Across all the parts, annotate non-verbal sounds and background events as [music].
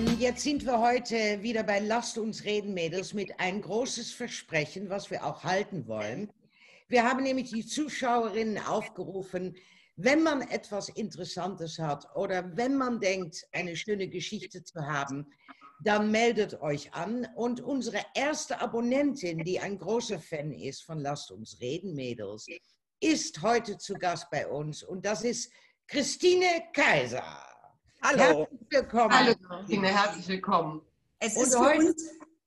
Freundinnen, jetzt sind wir heute wieder bei Lasst uns reden, Mädels, mit ein großes Versprechen, was wir auch halten wollen. Wir haben nämlich die Zuschauerinnen aufgerufen, wenn man etwas Interessantes hat oder wenn man denkt, eine schöne Geschichte zu haben, dann meldet euch an. Und unsere erste Abonnentin, die ein großer Fan ist von Lasst uns reden, Mädels, ist heute zu Gast bei uns. Und das ist Christine Kaiser. Hallo. Herzlich willkommen. Hallo, Christine, herzlich willkommen. Es ist für uns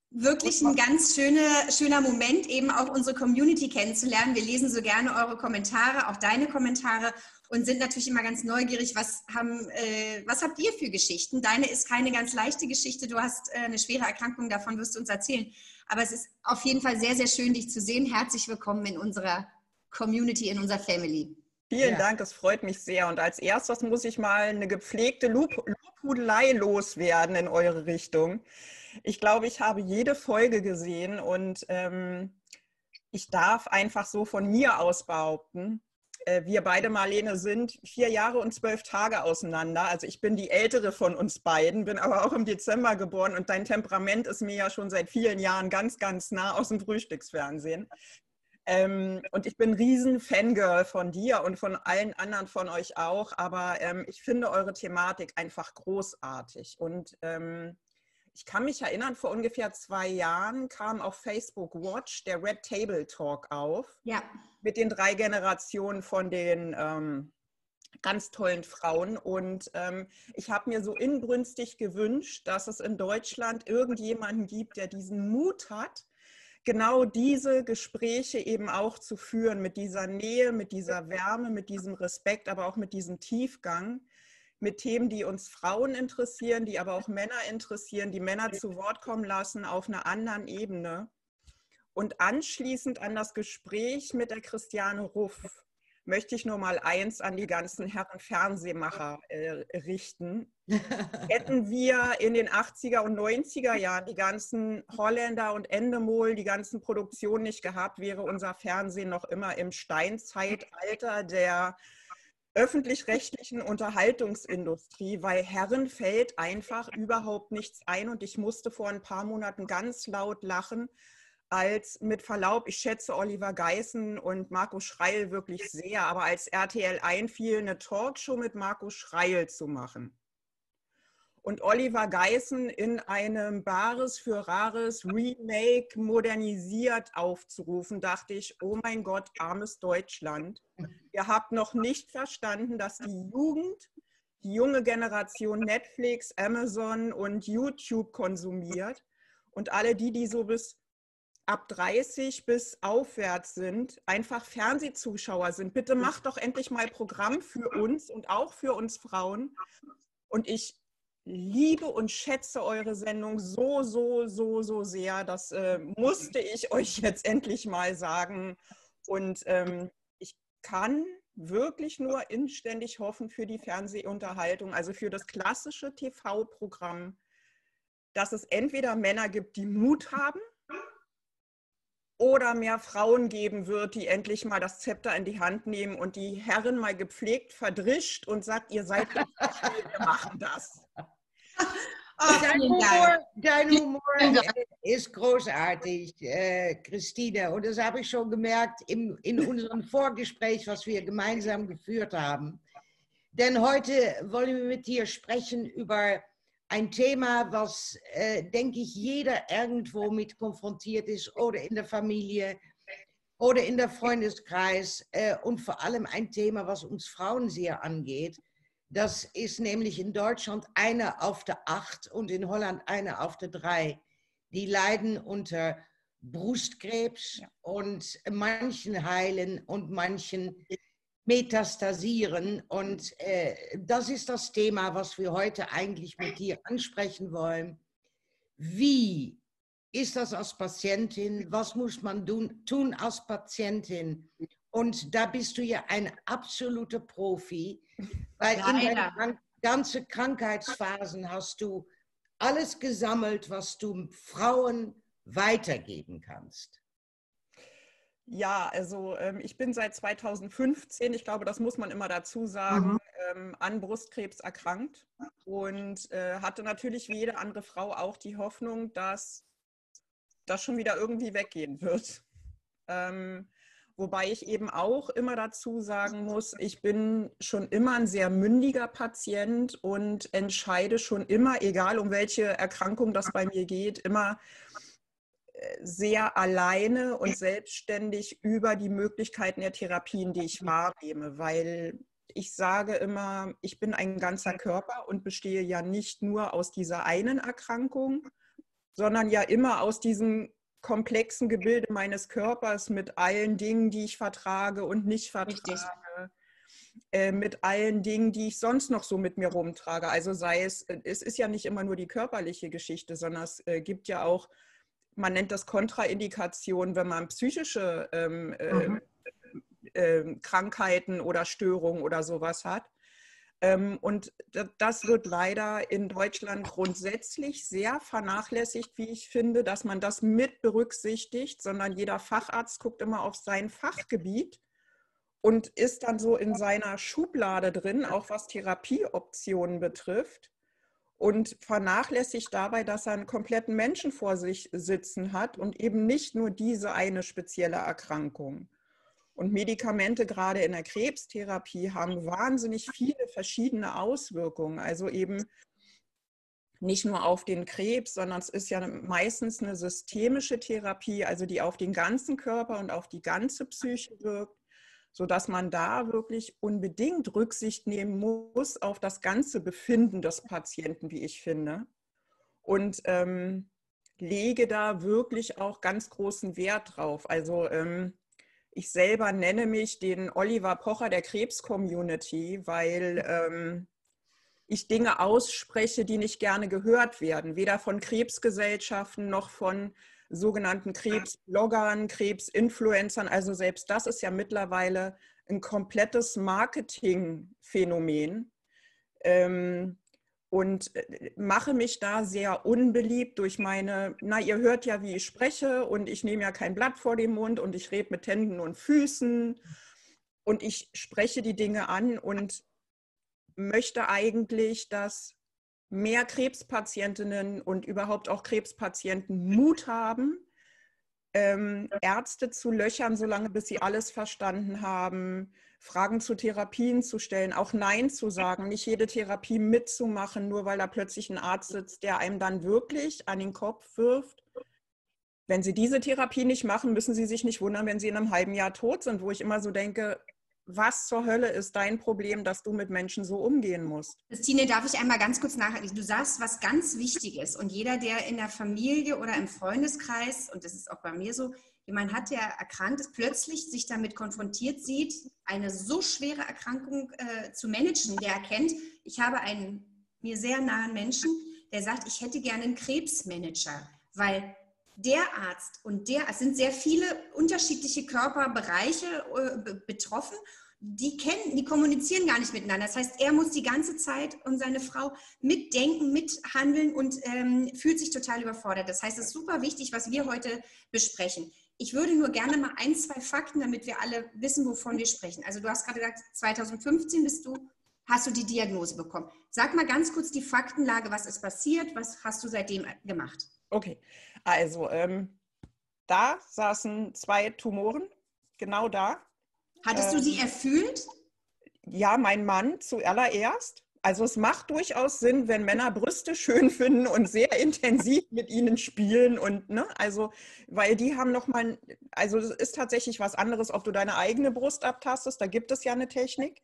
wirklich ein ganz schöner, schöner Moment, eben auch unsere Community kennenzulernen. Wir lesen so gerne eure Kommentare, auch deine Kommentare und sind natürlich immer ganz neugierig, was, haben, äh, was habt ihr für Geschichten? Deine ist keine ganz leichte Geschichte, du hast äh, eine schwere Erkrankung, davon wirst du uns erzählen. Aber es ist auf jeden Fall sehr, sehr schön, dich zu sehen. Herzlich willkommen in unserer Community, in unserer Family. Vielen ja. Dank, es freut mich sehr. Und als erstes muss ich mal eine gepflegte Lobhudelei loswerden in eure Richtung. Ich glaube, ich habe jede Folge gesehen und ähm, ich darf einfach so von mir aus behaupten, äh, wir beide, Marlene, sind vier Jahre und zwölf Tage auseinander. Also ich bin die ältere von uns beiden, bin aber auch im Dezember geboren und dein Temperament ist mir ja schon seit vielen Jahren ganz, ganz nah aus dem Frühstücksfernsehen. Ähm, und ich bin ein riesen Fangirl von dir und von allen anderen von euch auch. Aber ähm, ich finde eure Thematik einfach großartig. Und ähm, ich kann mich erinnern, vor ungefähr zwei Jahren kam auf Facebook Watch der Red Table Talk auf. Ja. Mit den drei Generationen von den ähm, ganz tollen Frauen. Und ähm, ich habe mir so inbrünstig gewünscht, dass es in Deutschland irgendjemanden gibt, der diesen Mut hat, genau diese Gespräche eben auch zu führen, mit dieser Nähe, mit dieser Wärme, mit diesem Respekt, aber auch mit diesem Tiefgang, mit Themen, die uns Frauen interessieren, die aber auch Männer interessieren, die Männer zu Wort kommen lassen auf einer anderen Ebene. Und anschließend an das Gespräch mit der Christiane Ruff möchte ich nur mal eins an die ganzen Herren Fernsehmacher äh, richten. [laughs] Hätten wir in den 80er und 90er Jahren die ganzen Holländer und Endemol, die ganzen Produktionen nicht gehabt, wäre unser Fernsehen noch immer im Steinzeitalter der öffentlich-rechtlichen Unterhaltungsindustrie, weil Herren fällt einfach überhaupt nichts ein und ich musste vor ein paar Monaten ganz laut lachen, als mit Verlaub, ich schätze Oliver Geißen und Marco Schreil wirklich sehr, aber als RTL einfiel, eine Talkshow mit Marco Schreil zu machen. Und Oliver Geißen in einem Bares für Rares Remake modernisiert aufzurufen, dachte ich, oh mein Gott, armes Deutschland. Ihr habt noch nicht verstanden, dass die Jugend, die junge Generation Netflix, Amazon und YouTube konsumiert und alle die, die so bis ab 30 bis aufwärts sind, einfach Fernsehzuschauer sind. Bitte macht doch endlich mal Programm für uns und auch für uns Frauen. Und ich liebe und schätze eure Sendung so, so, so, so sehr. Das äh, musste ich euch jetzt endlich mal sagen. Und ähm, ich kann wirklich nur inständig hoffen für die Fernsehunterhaltung, also für das klassische TV-Programm, dass es entweder Männer gibt, die Mut haben, oder mehr Frauen geben wird, die endlich mal das Zepter in die Hand nehmen und die Herren mal gepflegt verdrischt und sagt, ihr seid wir machen das. [laughs] Oh, dein, Humor, dein Humor, ist großartig, äh, Christine. Und das habe ich schon gemerkt im, in unserem [laughs] Vorgespräch, was wir gemeinsam geführt haben. Denn heute wollen wir mit dir sprechen über ein Thema, was, äh, denke ich, jeder irgendwo mit konfrontiert ist oder in der Familie oder in der Freundeskreis äh, und vor allem ein Thema, was uns Frauen sehr angeht. Das ist nämlich in Deutschland eine auf der acht und in Holland eine auf der drei. Die leiden unter Brustkrebs ja. und manchen heilen und manchen metastasieren. Und äh, das ist das Thema, was wir heute eigentlich mit dir ansprechen wollen. Wie ist das als Patientin? Was muss man tun als Patientin? Und da bist du ja ein absoluter Profi, weil Leider. in deinen ganzen Krankheitsphasen hast du alles gesammelt, was du Frauen weitergeben kannst. Ja, also ähm, ich bin seit 2015, ich glaube, das muss man immer dazu sagen, mhm. ähm, an Brustkrebs erkrankt und äh, hatte natürlich wie jede andere Frau auch die Hoffnung, dass das schon wieder irgendwie weggehen wird. Ähm, wobei ich eben auch immer dazu sagen muss, ich bin schon immer ein sehr mündiger Patient und entscheide schon immer, egal um welche Erkrankung das bei mir geht, immer sehr alleine und selbstständig über die Möglichkeiten der Therapien, die ich wahrnehme, weil ich sage immer, ich bin ein ganzer Körper und bestehe ja nicht nur aus dieser einen Erkrankung, sondern ja immer aus diesem komplexen Gebilde meines Körpers mit allen Dingen, die ich vertrage und nicht vertrage. Äh, mit allen Dingen, die ich sonst noch so mit mir rumtrage. Also sei es, es ist ja nicht immer nur die körperliche Geschichte, sondern es äh, gibt ja auch man nennt das Kontraindikation, wenn man psychische ähm, äh, mhm. äh, Krankheiten oder Störungen oder sowas hat. Ähm, und das wird leider in Deutschland grundsätzlich sehr vernachlässigt, wie ich finde, dass man das mit berücksichtigt, sondern jeder Facharzt guckt immer auf sein Fachgebiet und ist dann so in seiner Schublade drin, auch was Therapieoptionen betrifft und vernachlässigt dabei, dass er einen kompletten Menschen vor sich sitzen hat und eben nicht nur diese eine spezielle Erkrankung. Und Medikamente gerade in der Krebstherapie haben wahnsinnig viele verschiedene Auswirkungen. Also eben nicht nur auf den Krebs, sondern es ist ja meistens eine systemische Therapie, also die auf den ganzen Körper und auf die ganze Psyche wirkt sodass man da wirklich unbedingt Rücksicht nehmen muss auf das ganze Befinden des Patienten, wie ich finde. Und ähm, lege da wirklich auch ganz großen Wert drauf. Also ähm, ich selber nenne mich den Oliver Pocher der Krebs-Community, weil ähm, ich Dinge ausspreche, die nicht gerne gehört werden, weder von Krebsgesellschaften noch von sogenannten Krebsbloggern, Krebsinfluencern. Also selbst das ist ja mittlerweile ein komplettes Marketingphänomen. Ähm, und äh, mache mich da sehr unbeliebt durch meine, na, ihr hört ja, wie ich spreche und ich nehme ja kein Blatt vor den Mund und ich rede mit Händen und Füßen und ich spreche die Dinge an und möchte eigentlich, dass mehr Krebspatientinnen und überhaupt auch Krebspatienten Mut haben, ähm, Ärzte zu löchern, solange bis sie alles verstanden haben, Fragen zu Therapien zu stellen, auch Nein zu sagen, nicht jede Therapie mitzumachen, nur weil da plötzlich ein Arzt sitzt, der einem dann wirklich an den Kopf wirft. Wenn Sie diese Therapie nicht machen, müssen Sie sich nicht wundern, wenn Sie in einem halben Jahr tot sind, wo ich immer so denke, was zur Hölle ist dein Problem, dass du mit Menschen so umgehen musst? Christine, darf ich einmal ganz kurz nachhalten? Du sagst was ganz Wichtiges und jeder, der in der Familie oder im Freundeskreis, und das ist auch bei mir so, jemand hat, der erkrankt ist, plötzlich sich damit konfrontiert sieht, eine so schwere Erkrankung äh, zu managen, der erkennt, ich habe einen mir sehr nahen Menschen, der sagt, ich hätte gerne einen Krebsmanager, weil der Arzt und der, es sind sehr viele unterschiedliche Körperbereiche äh, betroffen, die kennen, die kommunizieren gar nicht miteinander. Das heißt, er muss die ganze Zeit und seine Frau mitdenken, mithandeln und ähm, fühlt sich total überfordert. Das heißt, es ist super wichtig, was wir heute besprechen. Ich würde nur gerne mal ein, zwei Fakten, damit wir alle wissen, wovon wir sprechen. Also du hast gerade gesagt, 2015 bist du, hast du die Diagnose bekommen. Sag mal ganz kurz die Faktenlage, was ist passiert, was hast du seitdem gemacht? Okay, also ähm, da saßen zwei Tumoren, genau da. Hattest ähm, du sie ähm, erfüllt? Ja, mein Mann zuallererst. Also es macht durchaus Sinn, wenn Männer Brüste schön finden und sehr intensiv mit ihnen spielen und ne, also weil die haben noch mal, also es ist tatsächlich was anderes, ob du deine eigene Brust abtastest, da gibt es ja eine Technik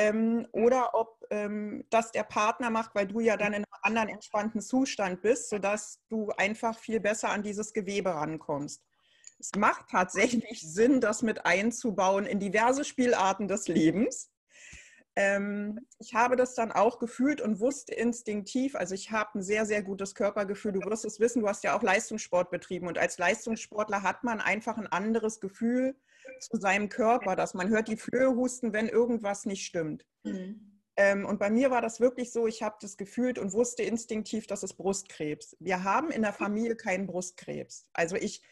ähm, oder ob ähm, das der Partner macht, weil du ja dann in einem anderen entspannten Zustand bist, sodass du einfach viel besser an dieses Gewebe rankommst. Es macht tatsächlich [laughs] Sinn, das mit einzubauen in diverse Spielarten des Lebens. Ähm, ich habe das dann auch gefühlt und wusste instinktiv, also ich habe ein sehr, sehr gutes Körpergefühl. Du wirst es wissen, du hast ja auch Leistungssport betrieben und als Leistungssportler hat man einfach ein anderes Gefühl zu seinem Körper, dass man hört die Flöhe husten, wenn irgendwas nicht stimmt. Mhm. Ähm, und bei mir war das wirklich so, ich habe das gefühlt und wusste instinktiv, dass es Brustkrebs. Wir haben in der Familie keinen Brustkrebs. Also ich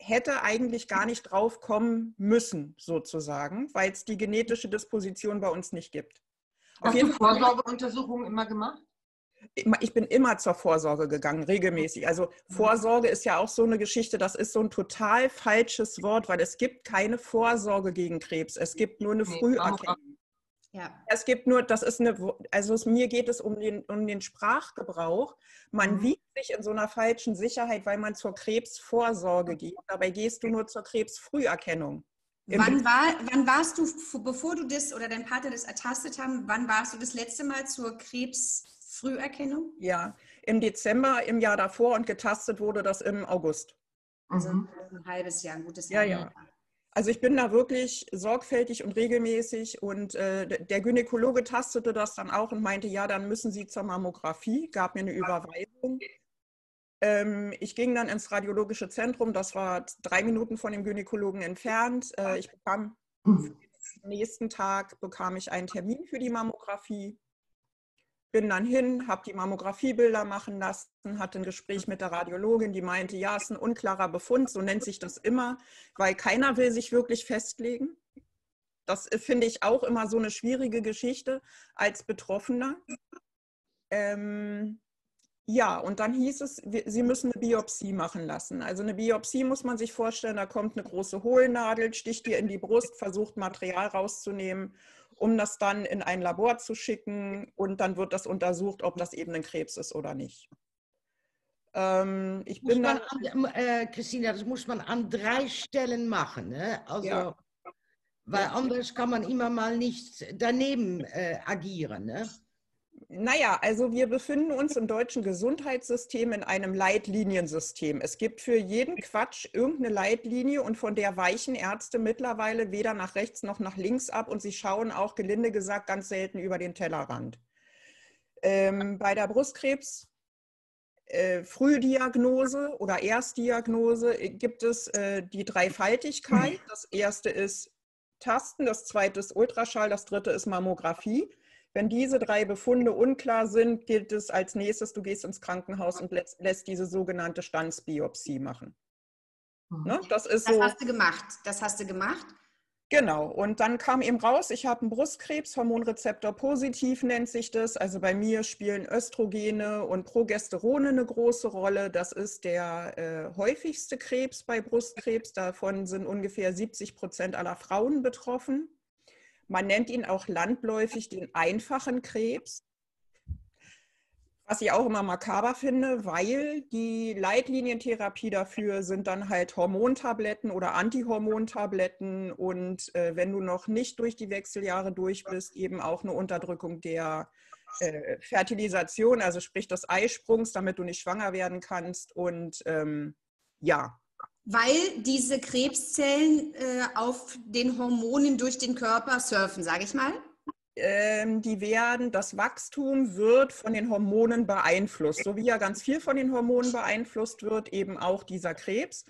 hätte eigentlich gar nicht drauf kommen müssen, sozusagen, weil es die genetische Disposition bei uns nicht gibt. Hast du Vorsorgeuntersuchungen immer gemacht? Ich bin immer zur Vorsorge gegangen, regelmäßig. Also. Vorsorge ist ja auch so eine Geschichte, das ist so ein total falsches Wort, weil es gibt keine Vorsorge gegen Krebs. Es gibt nur eine Früherkennung. Ja. Es gibt nur, das ist eine, also es, mir geht es um den, um den Sprachgebrauch. Man mhm. wiegt sich in so einer falschen Sicherheit, weil man zur Krebsvorsorge geht. Dabei gehst du nur zur Krebsfrüherkennung. Wann, war, wann warst du, bevor du das oder dein Partner das ertastet haben, wann warst du das letzte Mal zur Krebs Früherkennung? Ja, im Dezember im Jahr davor und getastet wurde das im August. Also mhm. ein halbes Jahr, ein gutes Jahr. Ja, ja. Also ich bin da wirklich sorgfältig und regelmäßig und äh, der Gynäkologe tastete das dann auch und meinte, ja, dann müssen Sie zur Mammographie, gab mir eine Überweisung. Ähm, ich ging dann ins radiologische Zentrum, das war drei Minuten von dem Gynäkologen entfernt. Äh, ich bekam am nächsten Tag bekam ich einen Termin für die Mammographie bin dann hin, habe die Mammografiebilder machen lassen, hatte ein Gespräch mit der Radiologin, die meinte, ja, es ist ein unklarer Befund, so nennt sich das immer, weil keiner will sich wirklich festlegen. Das äh, finde ich auch immer so eine schwierige Geschichte als Betroffener. Ähm, ja, und dann hieß es, Sie müssen eine Biopsie machen lassen. Also eine Biopsie muss man sich vorstellen, da kommt eine große Hohlnadel, sticht dir in die Brust, versucht Material rauszunehmen um das dann in ein Labor zu schicken und dann wird das untersucht, ob das eben ein Krebs ist oder nicht. Ähm, ich bin dann, an, äh, Christina, das muss man an drei Stellen machen. Ne? Also, ja. Weil anders kann man immer mal nicht daneben äh, agieren. Ne? Naja, also wir befinden uns im deutschen Gesundheitssystem in einem Leitliniensystem. Es gibt für jeden Quatsch irgendeine Leitlinie und von der weichen Ärzte mittlerweile weder nach rechts noch nach links ab und sie schauen auch gelinde gesagt ganz selten über den Tellerrand. Ähm, bei der Brustkrebs äh, Frühdiagnose oder Erstdiagnose gibt es äh, die Dreifaltigkeit. Das erste ist Tasten, das zweite ist Ultraschall, das dritte ist Mammographie. Wenn diese drei Befunde unklar sind, gilt es als nächstes, du gehst ins Krankenhaus und lässt, lässt diese sogenannte Standsbiopsie machen. Mhm. Ne? Das, ist das so, hast du gemacht. Das hast du gemacht. Genau, und dann kam eben raus, ich habe einen Brustkrebs, Hormonrezeptor positiv nennt sich das. Also bei mir spielen Östrogene und Progesterone eine große Rolle. Das ist der äh, häufigste Krebs bei Brustkrebs. Davon sind ungefähr 70 Prozent aller Frauen betroffen. Man nennt ihn auch landläufig den einfachen Krebs, was ich auch immer makaber finde, weil die Leitlinientherapie dafür sind dann halt Hormontabletten oder Antihormontabletten und äh, wenn du noch nicht durch die Wechseljahre durch bist, eben auch eine Unterdrückung der äh, Fertilisation, also sprich des Eisprungs, damit du nicht schwanger werden kannst und ähm, ja, weil diese Krebszellen äh, auf den Hormonen durch den Körper surfen, sage ich mal? Ähm, die werden, das Wachstum wird von den Hormonen beeinflusst, so wie ja ganz viel von den Hormonen beeinflusst wird, eben auch dieser Krebs.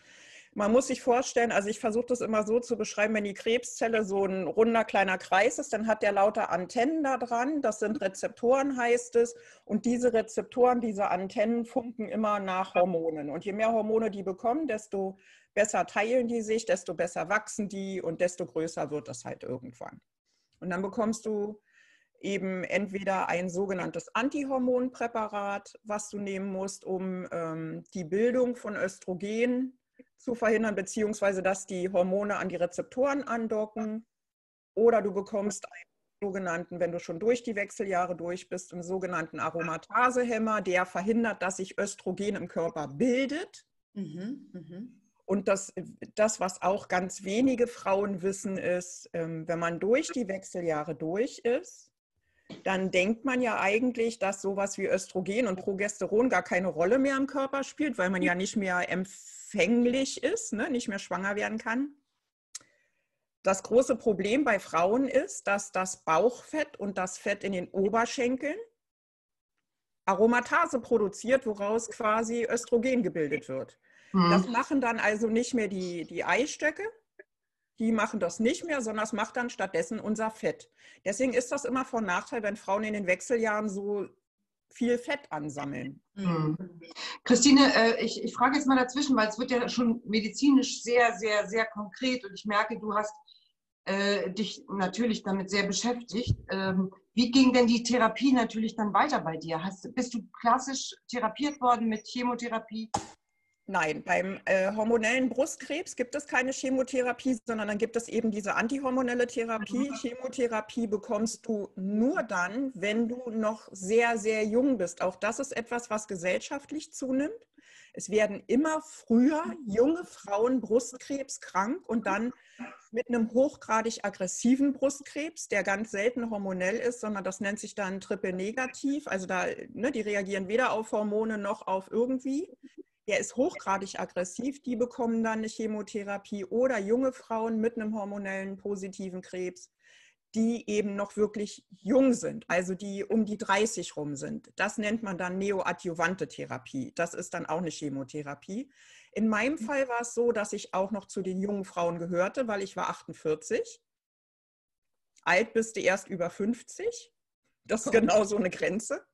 Man muss sich vorstellen, also ich versuche das immer so zu beschreiben, wenn die Krebszelle so ein runder kleiner Kreis ist, dann hat der lauter Antennen da dran. Das sind Rezeptoren, heißt es. Und diese Rezeptoren, diese Antennen funken immer nach Hormonen. Und je mehr Hormone die bekommen, desto besser teilen die sich, desto besser wachsen die und desto größer wird das halt irgendwann. Und dann bekommst du eben entweder ein sogenanntes Antihormonpräparat, was du nehmen musst, um ähm, die Bildung von Östrogen zu verhindern, beziehungsweise dass die Hormone an die Rezeptoren andocken. Oder du bekommst einen sogenannten, wenn du schon durch die Wechseljahre durch bist, einen sogenannten Aromatasehemmer, der verhindert, dass sich Östrogen im Körper bildet. Mhm, mh. Und das, das, was auch ganz wenige Frauen wissen, ist, ähm, wenn man durch die Wechseljahre durch ist, dann denkt man ja eigentlich, dass sowas wie Östrogen und Progesteron gar keine Rolle mehr im Körper spielt, weil man ja nicht mehr empfänglich ist, ne, nicht mehr schwanger werden kann. Das große Problem bei Frauen ist, dass das Bauchfett und das Fett in den Oberschenkeln Aromatase produziert, woraus quasi Östrogen gebildet wird. Mhm. Das machen dann also nicht mehr die, die Eistöcke, die machen das nicht mehr, sondern das macht dann stattdessen unser Fett. Deswegen ist das immer von Nachteil, wenn Frauen in den Wechseljahren so viel Fett ansammeln. Mhm. Christine, äh, ich, ich frage jetzt mal dazwischen, weil es wird ja schon medizinisch sehr, sehr, sehr konkret und ich merke, du hast äh, dich natürlich damit sehr beschäftigt. Ähm, wie ging denn die Therapie natürlich dann weiter bei dir? Hast, bist du klassisch therapiert worden mit Chemotherapie? Nein, beim äh, hormonellen Brustkrebs gibt es keine Chemotherapie, sondern dann gibt es eben diese antihormonelle Therapie. Mhm. Chemotherapie bekommst du nur dann, wenn du noch sehr, sehr jung bist. Auch das ist etwas, was gesellschaftlich zunimmt. Es werden immer früher junge Frauen Brustkrebs krank und dann mit einem hochgradig aggressiven Brustkrebs, der ganz selten hormonell ist, sondern das nennt sich dann Triple Negativ. Also da, ne, die reagieren weder auf Hormone noch auf irgendwie der ist hochgradig aggressiv, die bekommen dann eine Chemotherapie oder junge Frauen mit einem hormonellen positiven Krebs, die eben noch wirklich jung sind, also die um die 30 rum sind. Das nennt man dann neoadjuvante Therapie. Das ist dann auch eine Chemotherapie. In meinem mhm. Fall war es so, dass ich auch noch zu den jungen Frauen gehörte, weil ich war 48. Alt bist du erst über 50. Das ist genau so eine Grenze.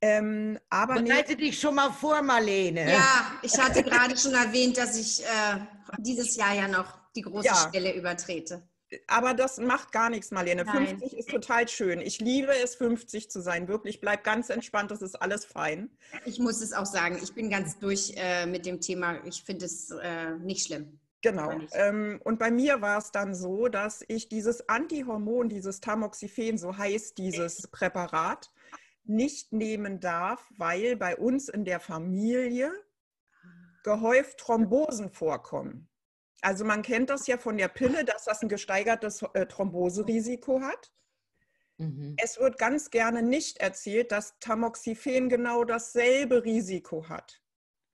Ähm, aber Bereite dich schon mal vor, Marlene. Ja, ich hatte gerade schon erwähnt, dass ich äh, dieses Jahr ja noch die große ja. Stelle übertrete. Aber das macht gar nichts, Marlene. Nein. 50 ist total schön. Ich liebe es, 50 zu sein. Wirklich, bleib ganz entspannt, das ist alles fein. Ich muss es auch sagen, ich bin ganz durch äh, mit dem Thema. Ich finde es äh, nicht schlimm. Genau. Ähm, und bei mir war es dann so, dass ich dieses Antihormon, dieses Tamoxifen, so heißt dieses Präparat, nicht nehmen darf, weil bei uns in der Familie gehäuft Thrombosen vorkommen. Also man kennt das ja von der Pille, dass das ein gesteigertes äh, Thromboserisiko hat. Mhm. Es wird ganz gerne nicht erzählt, dass Tamoxifen genau dasselbe Risiko hat.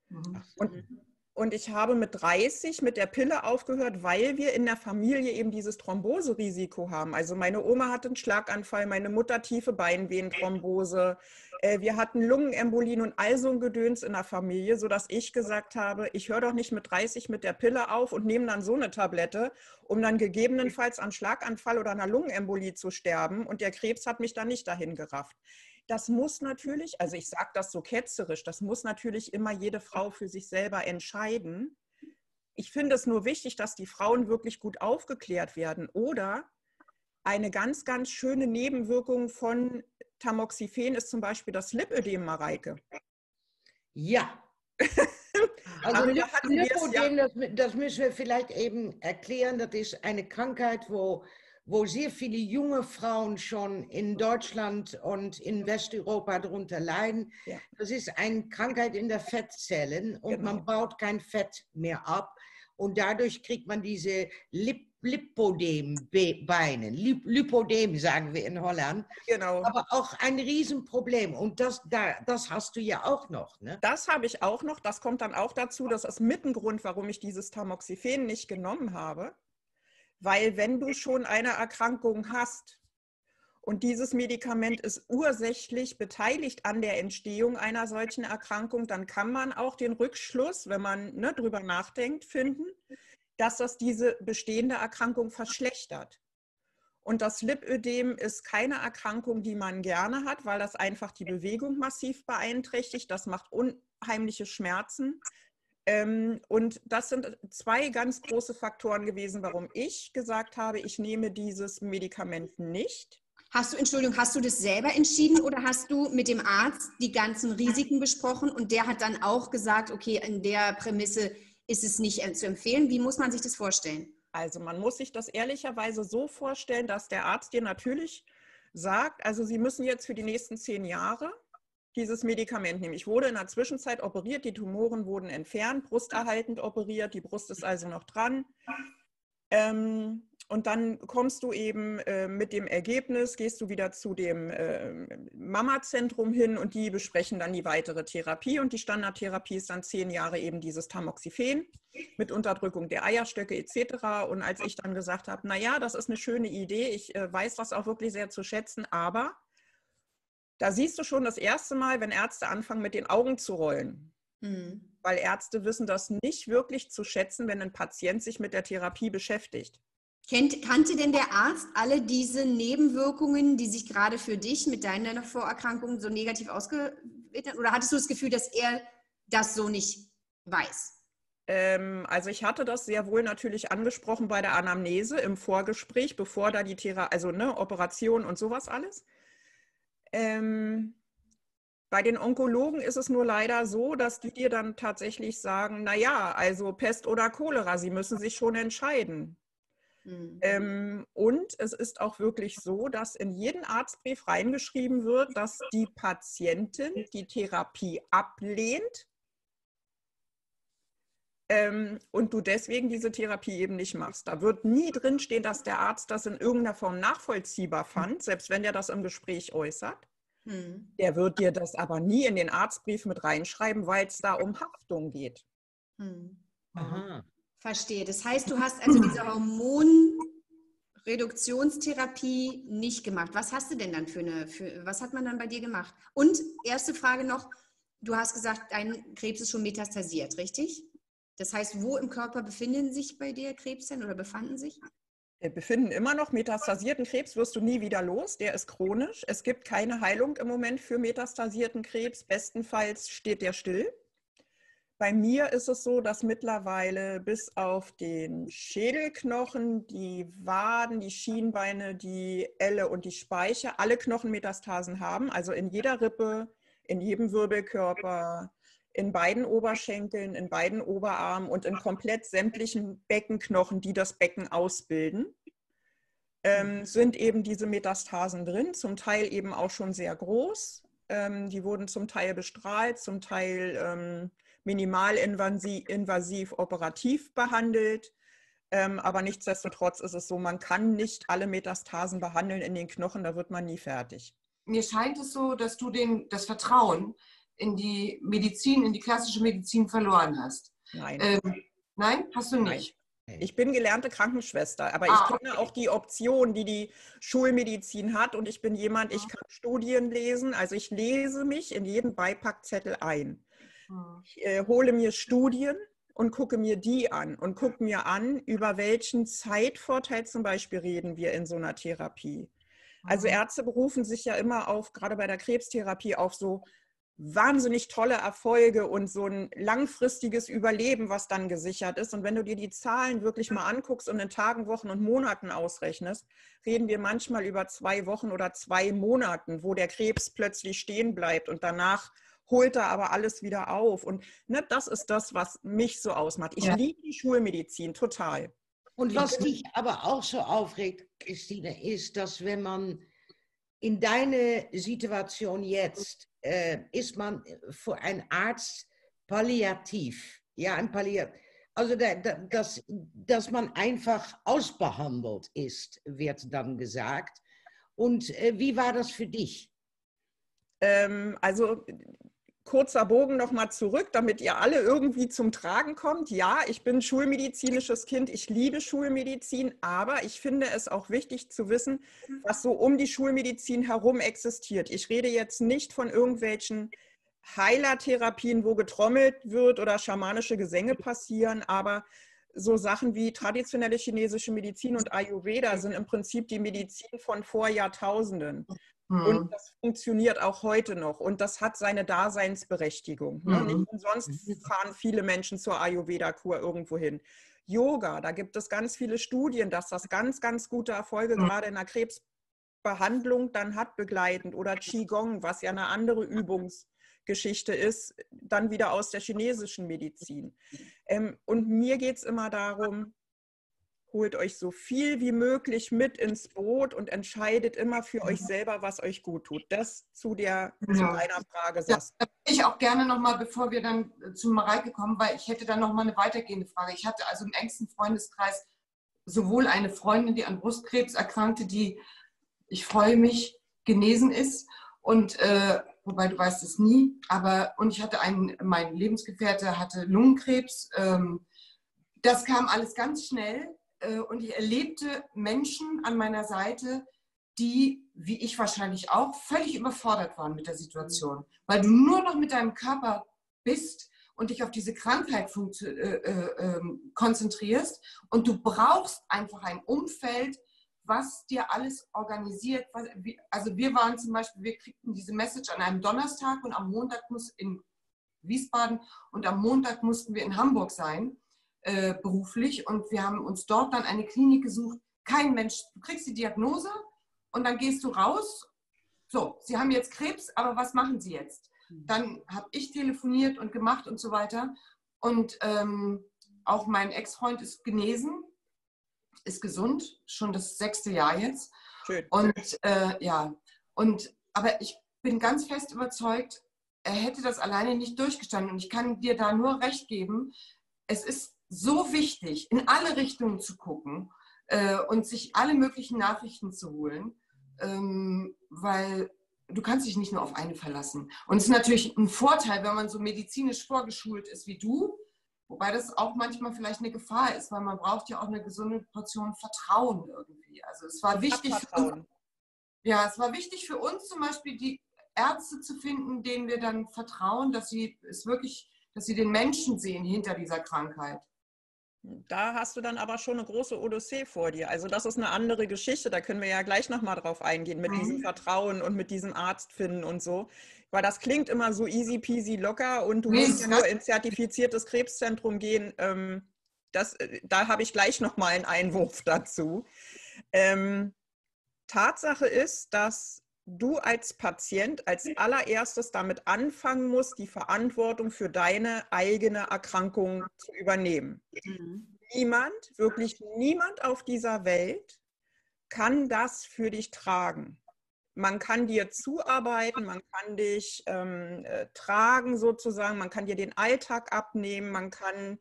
Mhm. Und und ich habe mit 30 mit der Pille aufgehört, weil wir in der Familie eben dieses Thromboserisiko haben. Also meine Oma hatte einen Schlaganfall, meine Mutter tiefe Beinvenenthrombose. Äh, wir hatten Lungenembolien und all so ein Gedöns in der Familie, sodass ich gesagt habe, ich höre doch nicht mit 30 mit der Pille auf und nehme dann so eine Tablette, um dann gegebenenfalls an Schlaganfall oder einer Lungenembolie zu sterben. Und der Krebs hat mich dann nicht dahin gerafft. Das muss natürlich, also ich sage das so ketzerisch, das muss natürlich immer jede Frau für sich selber entscheiden. Ich finde es nur wichtig, dass die Frauen wirklich gut aufgeklärt werden. Oder eine ganz, ganz schöne Nebenwirkung von Tamoxifen ist zum Beispiel das Lipödem, Mareike. Ja. [laughs] also Lip Lipödem, ja. das, das müssen wir vielleicht eben erklären. Das ist eine Krankheit, wo wo sehr viele junge Frauen schon in Deutschland und in Westeuropa darunter leiden. Ja. Das ist eine Krankheit in der Fettzellen und genau. man baut kein Fett mehr ab. Und dadurch kriegt man diese Lip Lipodem-Beine, Lipodem sagen wir in Holland. Genau. Aber auch ein Riesenproblem. Und das, da, das hast du ja auch noch. Ne? Das habe ich auch noch. Das kommt dann auch dazu. Das ist mit ein Grund, warum ich dieses Tamoxifen nicht genommen habe. Weil wenn du schon eine Erkrankung hast und dieses Medikament ist ursächlich beteiligt an der Entstehung einer solchen Erkrankung, dann kann man auch den Rückschluss, wenn man ne, drüber nachdenkt, finden, dass das diese bestehende Erkrankung verschlechtert. Und das Lipödem ist keine Erkrankung, die man gerne hat, weil das einfach die Bewegung massiv beeinträchtigt. Das macht unheimliche Schmerzen. Ähm, und das sind zwei ganz große Faktoren gewesen, warum ich gesagt habe, ich nehme dieses Medikament nicht. Hast du, Entschuldigung, hast du das selber entschieden oder hast du mit dem Arzt die ganzen Risiken besprochen und der hat dann auch gesagt, okay, in der Prämisse ist es nicht zu empfehlen? Wie muss man sich das vorstellen? Also man muss sich das ehrlicherweise so vorstellen, dass der Arzt dir natürlich sagt, also Sie müssen jetzt für die nächsten zehn Jahre dieses Medikament nehmen. Ich wurde in der Zwischenzeit operiert, die Tumoren wurden entfernt, brusterhaltend operiert, die Brust ist also noch dran. Ähm, und dann kommst du eben äh, mit dem Ergebnis, gehst du wieder zu dem äh, Mama-Zentrum hin und die besprechen dann die weitere Therapie. Und die Standardtherapie ist dann zehn Jahre eben dieses Tamoxifen mit Unterdrückung der Eierstöcke etc. Und als ich dann gesagt habe, naja, das ist eine schöne Idee, ich äh, weiß das auch wirklich sehr zu schätzen, aber da siehst du schon das erste Mal, wenn Ärzte anfangen, mit den Augen zu rollen. Mhm. Weil Ärzte wissen das nicht wirklich zu schätzen, wenn ein Patient sich mit der Therapie beschäftigt. Kennt, kannte denn der Arzt alle diese Nebenwirkungen, die sich gerade für dich mit deiner Vorerkrankung so negativ ausgewirkt haben? Oder hattest du das Gefühl, dass er das so nicht weiß? Ähm, also ich hatte das sehr wohl natürlich angesprochen bei der Anamnese im Vorgespräch, bevor da die Thera also ne, Operation und sowas alles. Ähm, bei den Onkologen ist es nur leider so, dass die dir dann tatsächlich sagen, naja, also Pest oder Cholera, sie müssen sich schon entscheiden. Mhm. Ähm, und es ist auch wirklich so, dass in jeden Arztbrief reingeschrieben wird, dass die Patientin die Therapie ablehnt ähm, und du deswegen diese Therapie eben nicht machst. Da wird nie drinstehen, dass der Arzt das in irgendeiner Form nachvollziehbar fand, selbst wenn er das im Gespräch äußert. Hm. Der wird dir das aber nie in den Arztbrief mit reinschreiben, weil es da um Haftung geht. Hm. Verstehe. Das heißt, du hast also diese Hormonreduktionstherapie nicht gemacht. Was hast du denn dann für eine, für, was hat man dann bei dir gemacht? Und erste Frage noch, du hast gesagt, dein Krebs ist schon metastasiert, richtig? Das heißt, wo im Körper befinden sich bei dir Krebszellen oder befanden sich? Wir befinden immer noch metastasierten Krebs, wirst du nie wieder los. Der ist chronisch. Es gibt keine Heilung im Moment für metastasierten Krebs. Bestenfalls steht der still. Bei mir ist es so, dass mittlerweile bis auf den Schädelknochen, die Waden, die Schienbeine, die Elle und die Speiche alle Knochenmetastasen haben. Also in jeder Rippe, in jedem Wirbelkörper, in beiden Oberschenkeln, in beiden Oberarmen und in komplett sämtlichen Beckenknochen, die das Becken ausbilden, ähm, sind eben diese Metastasen drin, zum Teil eben auch schon sehr groß. Ähm, die wurden zum Teil bestrahlt, zum Teil ähm, minimalinvasiv operativ behandelt. Ähm, aber nichtsdestotrotz ist es so, man kann nicht alle Metastasen behandeln in den Knochen, da wird man nie fertig. Mir scheint es so, dass du den, das Vertrauen in die Medizin, in die klassische Medizin verloren hast. Nein. Ähm, nein, hast du nicht. Nein. Ich bin gelernte Krankenschwester, aber ah, ich kenne okay. auch die Option, die die Schulmedizin hat und ich bin jemand, ich kann Studien lesen, also ich lese mich in jeden Beipackzettel ein. Hm. Ich äh, hole mir Studien und gucke mir die an und gucke mir an, über welchen Zeitvorteil zum Beispiel reden wir in so einer Therapie. Also hm. Ärzte berufen sich ja immer auf, gerade bei der Krebstherapie, auf so wahnsinnig tolle Erfolge und so ein langfristiges Überleben, was dann gesichert ist. Und wenn du dir die Zahlen wirklich mal anguckst und in Tagen, Wochen und Monaten ausrechnest, reden wir manchmal über zwei Wochen oder zwei Monaten, wo der Krebs plötzlich stehen bleibt und danach holt er aber alles wieder auf. Und ne, das ist das, was mich so ausmacht. Ich ja. liebe die Schulmedizin total. Und was dich aber auch so aufregt, Christine, ist, dass wenn man in deine Situation jetzt äh, ist man für einen Arzt palliativ. Ja, ein Palliativ. Also da, da, dass, dass man einfach ausbehandelt ist, wird dann gesagt. Und äh, wie war das für dich? Ähm, also kurzer Bogen nochmal zurück, damit ihr alle irgendwie zum Tragen kommt. Ja, ich bin schulmedizinisches Kind, ich liebe Schulmedizin, aber ich finde es auch wichtig zu wissen, was so um die Schulmedizin herum existiert. Ich rede jetzt nicht von irgendwelchen Heilertherapien, wo getrommelt wird oder schamanische Gesänge passieren, aber so Sachen wie traditionelle chinesische Medizin und Ayurveda sind im Prinzip die Medizin von vor Jahrtausenden. Mhm. Und das funktioniert auch heute noch. Und das hat seine Daseinsberechtigung. Ne? Mhm. Nicht umsonst fahren viele Menschen zur Ayurveda-Kur irgendwo hin. Yoga, da gibt es ganz viele Studien, dass das ganz, ganz gute Erfolge mhm. gerade in der Krebsbehandlung dann hat begleitend. Oder Qigong, was ja eine andere Übungsgeschichte ist, dann wieder aus der chinesischen Medizin. Ähm, und mir geht es immer darum, holt euch so viel wie möglich mit ins Boot und entscheidet immer für euch selber, was euch gut tut. Das zu der ja. zu einer Frage. Ja, da ich auch gerne nochmal, bevor wir dann zu Mareike kommen, weil ich hätte dann nochmal eine weitergehende Frage. Ich hatte also im engsten Freundeskreis sowohl eine Freundin, die an Brustkrebs erkrankte, die, ich freue mich, genesen ist. Und äh, wobei du weißt es nie, aber und ich hatte einen, mein Lebensgefährte hatte Lungenkrebs. Ähm, das kam alles ganz schnell äh, und ich erlebte Menschen an meiner Seite, die, wie ich wahrscheinlich auch, völlig überfordert waren mit der Situation, weil du nur noch mit deinem Körper bist und dich auf diese Krankheit äh, äh, ähm, konzentrierst. Und du brauchst einfach ein Umfeld, was dir alles organisiert. also wir waren zum Beispiel, wir kriegten diese Message an einem Donnerstag und am Montag muss in Wiesbaden und am Montag mussten wir in Hamburg sein, äh, beruflich. Und wir haben uns dort dann eine Klinik gesucht. Kein Mensch, du kriegst die Diagnose und dann gehst du raus. So, Sie haben jetzt Krebs, aber was machen Sie jetzt? Hm. Dann habe ich telefoniert und gemacht und so weiter. Und ähm, auch mein Ex-Freund ist genesen, ist gesund, schon das sechste Jahr jetzt. Schön. Und äh, ja, und aber ich bin ganz fest überzeugt, er hätte das alleine nicht durchgestanden. Und ich kann dir da nur recht geben. Es ist so wichtig, in alle Richtungen zu gucken äh, und sich alle möglichen Nachrichten zu holen, ähm, weil du kannst dich nicht nur auf eine verlassen. Und es ist natürlich ein Vorteil, wenn man so medizinisch vorgeschult ist wie du, wobei das auch manchmal vielleicht eine Gefahr ist, weil man braucht ja auch eine gesunde Portion Vertrauen irgendwie. Also es war wichtig. Für ja, es war wichtig für uns zum Beispiel, die Ärzte zu finden, denen wir dann vertrauen, dass sie es wirklich, dass sie den Menschen sehen hinter dieser Krankheit. Da hast du dann aber schon eine große Odyssee vor dir. Also das ist eine andere Geschichte. Da können wir ja gleich nochmal drauf eingehen mit mhm. diesem Vertrauen und mit diesem Arzt finden und so. Weil das klingt immer so easy peasy locker und du musst ja nur ins zertifiziertes Krebszentrum gehen. Ähm, das, äh, da habe ich gleich nochmal einen Einwurf dazu. Ähm, Tatsache ist, dass du als Patient als allererstes damit anfangen musst, die Verantwortung für deine eigene Erkrankung zu übernehmen. Mhm. Niemand, wirklich niemand auf dieser Welt kann das für dich tragen. Man kann dir zuarbeiten, man kann dich ähm, äh, tragen sozusagen, man kann dir den Alltag abnehmen, man kann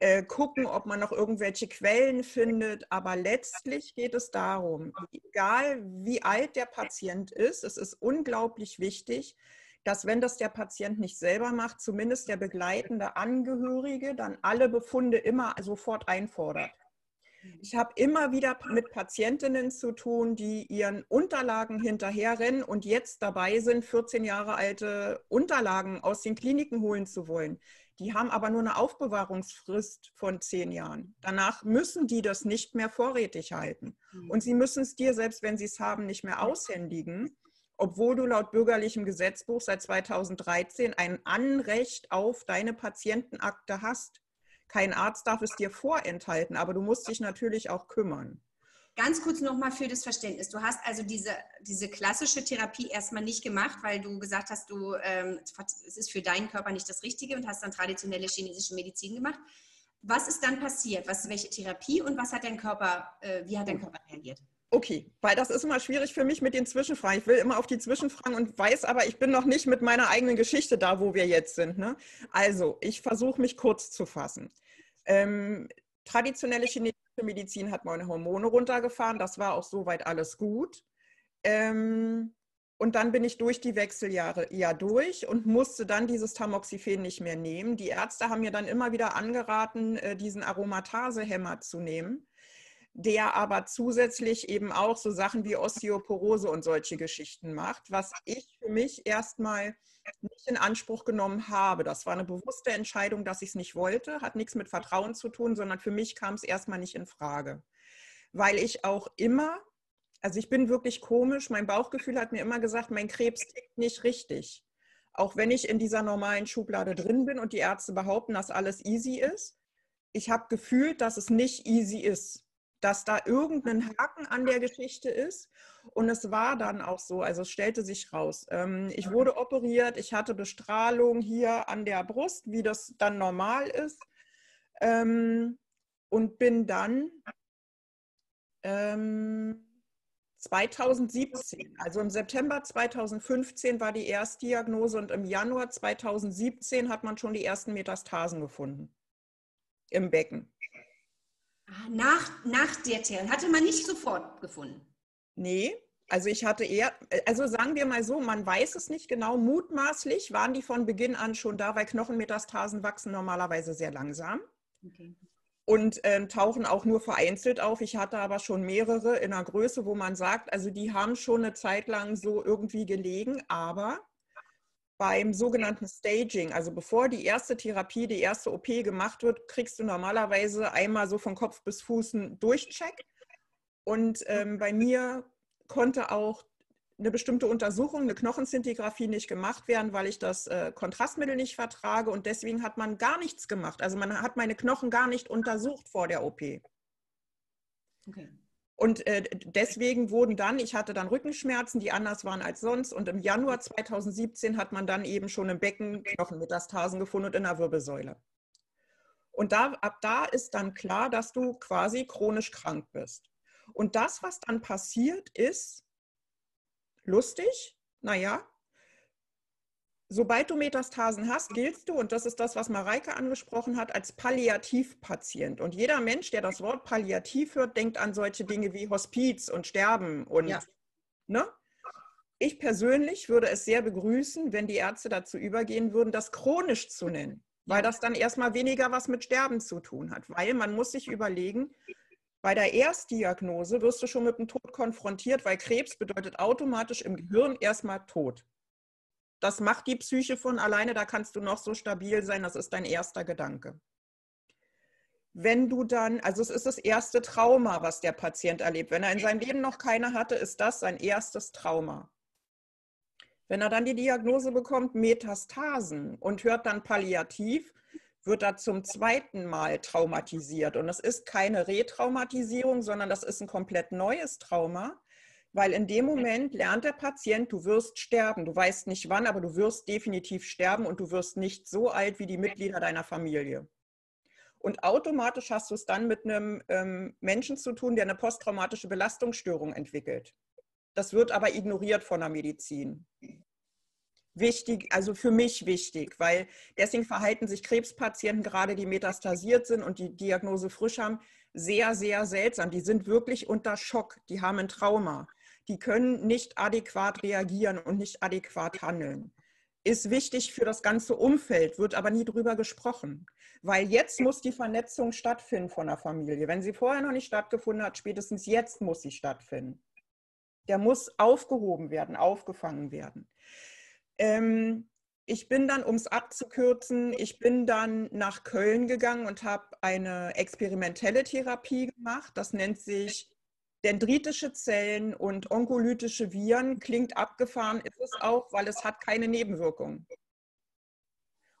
äh, gucken, ob man noch irgendwelche Quellen findet. Aber letztlich geht es darum, egal wie alt der Patient ist, es ist unglaublich wichtig, dass wenn das der Patient nicht selber macht, zumindest der begleitende Angehörige dann alle Befunde immer sofort einfordert. Ich habe immer wieder mit Patientinnen zu tun, die ihren Unterlagen hinterherrennen und jetzt dabei sind, 14 Jahre alte Unterlagen aus den Kliniken holen zu wollen. Die haben aber nur eine Aufbewahrungsfrist von zehn Jahren. Danach müssen die das nicht mehr vorrätig halten. Mhm. Und sie müssen es dir, selbst wenn sie es haben, nicht mehr aushändigen, obwohl du laut bürgerlichem Gesetzbuch seit 2013 ein Anrecht auf deine Patientenakte hast. Kein Arzt darf es dir vorenthalten, aber du musst dich natürlich auch kümmern. Ganz kurz nochmal für das Verständnis. Du hast also diese, diese klassische Therapie erstmal nicht gemacht, weil du gesagt hast, du, ähm, es ist für deinen Körper nicht das Richtige und hast dann traditionelle chinesische Medizin gemacht. Was ist dann passiert? Was, welche Therapie und was hat dein Körper, äh, wie hat dein Körper reagiert? Okay, weil das ist immer schwierig für mich mit den Zwischenfragen. Ich will immer auf die Zwischenfragen und weiß aber, ich bin noch nicht mit meiner eigenen Geschichte da, wo wir jetzt sind. Ne? Also, ich versuche mich kurz zu fassen. Ähm, traditionelle chinesische Medizin hat meine Hormone runtergefahren. Das war auch soweit alles gut. Ähm, und dann bin ich durch die Wechseljahre ja durch und musste dann dieses Tamoxifen nicht mehr nehmen. Die Ärzte haben mir dann immer wieder angeraten, äh, diesen Aromatasehemmer zu nehmen, der aber zusätzlich eben auch so Sachen wie Osteoporose und solche Geschichten macht, was ich für mich erstmal nicht in Anspruch genommen habe. Das war eine bewusste Entscheidung, dass ich es nicht wollte, hat nichts mit Vertrauen zu tun, sondern für mich kam es erstmal nicht in Frage. Weil ich auch immer, also ich bin wirklich komisch, mein Bauchgefühl hat mir immer gesagt, mein Krebs tickt nicht richtig. Auch wenn ich in dieser normalen Schublade drin bin und die Ärzte behaupten, dass alles easy ist, ich habe gefühlt, dass es nicht easy ist dass da irgendein Haken an der Geschichte ist. Und es war dann auch so, also es stellte sich raus. Ähm, ich wurde operiert, ich hatte Bestrahlung hier an der Brust, wie das dann normal ist. Ähm, und bin dann 2017, ähm, also im September 2015 war die Erstdiagnose und im Januar 2017 hat man schon die ersten Metastasen gefunden im Becken. Ah, nach, nach der Therapie. Hatte man nicht sofort gefunden? Nee, also ich hatte eher, also sagen wir mal so, man weiß es nicht genau. Mutmaßlich waren die von Beginn an schon da, weil Knochenmetastasen wachsen normalerweise sehr langsam. Okay. Und ähm, tauchen auch nur vereinzelt auf. Ich hatte aber schon mehrere in einer Größe, wo man sagt, also die haben schon eine Zeit lang so irgendwie gelegen, aber beim sogenannten Staging, also bevor die erste Therapie, die erste OP gemacht wird, kriegst du normalerweise einmal so von Kopf bis Fuß einen Durchcheck. Und ähm, bei mir konnte auch eine bestimmte Untersuchung, eine Knochenzintigraphie nicht gemacht werden, weil ich das äh, Kontrastmittel nicht vertrage und deswegen hat man gar nichts gemacht. Also man hat meine Knochen gar nicht untersucht vor der OP. Okay. Und äh, deswegen wurden dann, ich hatte dann Rückenschmerzen, die anders waren als sonst. Und im Januar 2017 hat man dann eben schon im Becken Knochenmetastasen gefunden und in der Wirbelsäule. Und da, ab da ist dann klar, dass du quasi chronisch krank bist. Und das, was dann passiert, ist lustig, naja, sobald du Metastasen hast, giltst du, und das ist das, was Mareike angesprochen hat, als Palliativpatient. Und jeder Mensch, der das Wort Palliativ hört, denkt an solche Dinge wie Hospiz und Sterben. Und, ja. ne? Ich persönlich würde es sehr begrüßen, wenn die Ärzte dazu übergehen würden, das chronisch zu nennen, weil das dann erstmal weniger was mit Sterben zu tun hat. Weil man muss sich überlegen, bei der Erstdiagnose wirst du schon mit dem Tod konfrontiert, weil Krebs bedeutet automatisch im Gehirn erstmal Tod. Das macht die Psyche von alleine, da kannst du noch so stabil sein, das ist dein erster Gedanke. Wenn du dann, also es ist das erste Trauma, was der Patient erlebt. Wenn er in seinem Leben noch keine hatte, ist das sein erstes Trauma. Wenn er dann die Diagnose bekommt, Metastasen und hört dann palliativ, wird er zum zweiten Mal traumatisiert. Und es ist keine Retraumatisierung, sondern das ist ein komplett neues Trauma. Weil in dem Moment lernt der Patient, du wirst sterben. Du weißt nicht wann, aber du wirst definitiv sterben und du wirst nicht so alt wie die Mitglieder deiner Familie. Und automatisch hast du es dann mit einem ähm, Menschen zu tun, der eine posttraumatische Belastungsstörung entwickelt. Das wird aber ignoriert von der Medizin. Wichtig, also für mich wichtig, weil deswegen verhalten sich Krebspatienten, gerade die metastasiert sind und die Diagnose frisch haben, sehr, sehr seltsam. Die sind wirklich unter Schock, die haben ein Trauma die können nicht adäquat reagieren und nicht adäquat handeln. Ist wichtig für das ganze Umfeld, wird aber nie drüber gesprochen. Weil jetzt muss die Vernetzung stattfinden von der Familie. Wenn sie vorher noch nicht stattgefunden hat, spätestens jetzt muss sie stattfinden. Der muss aufgehoben werden, aufgefangen werden. Ähm, ich bin dann, um es abzukürzen, ich bin dann nach Köln gegangen und habe eine experimentelle Therapie gemacht. Das nennt sich Dendritische Zellen und onkolytische Viren klingt abgefahren, ist es auch, weil es hat keine Nebenwirkungen.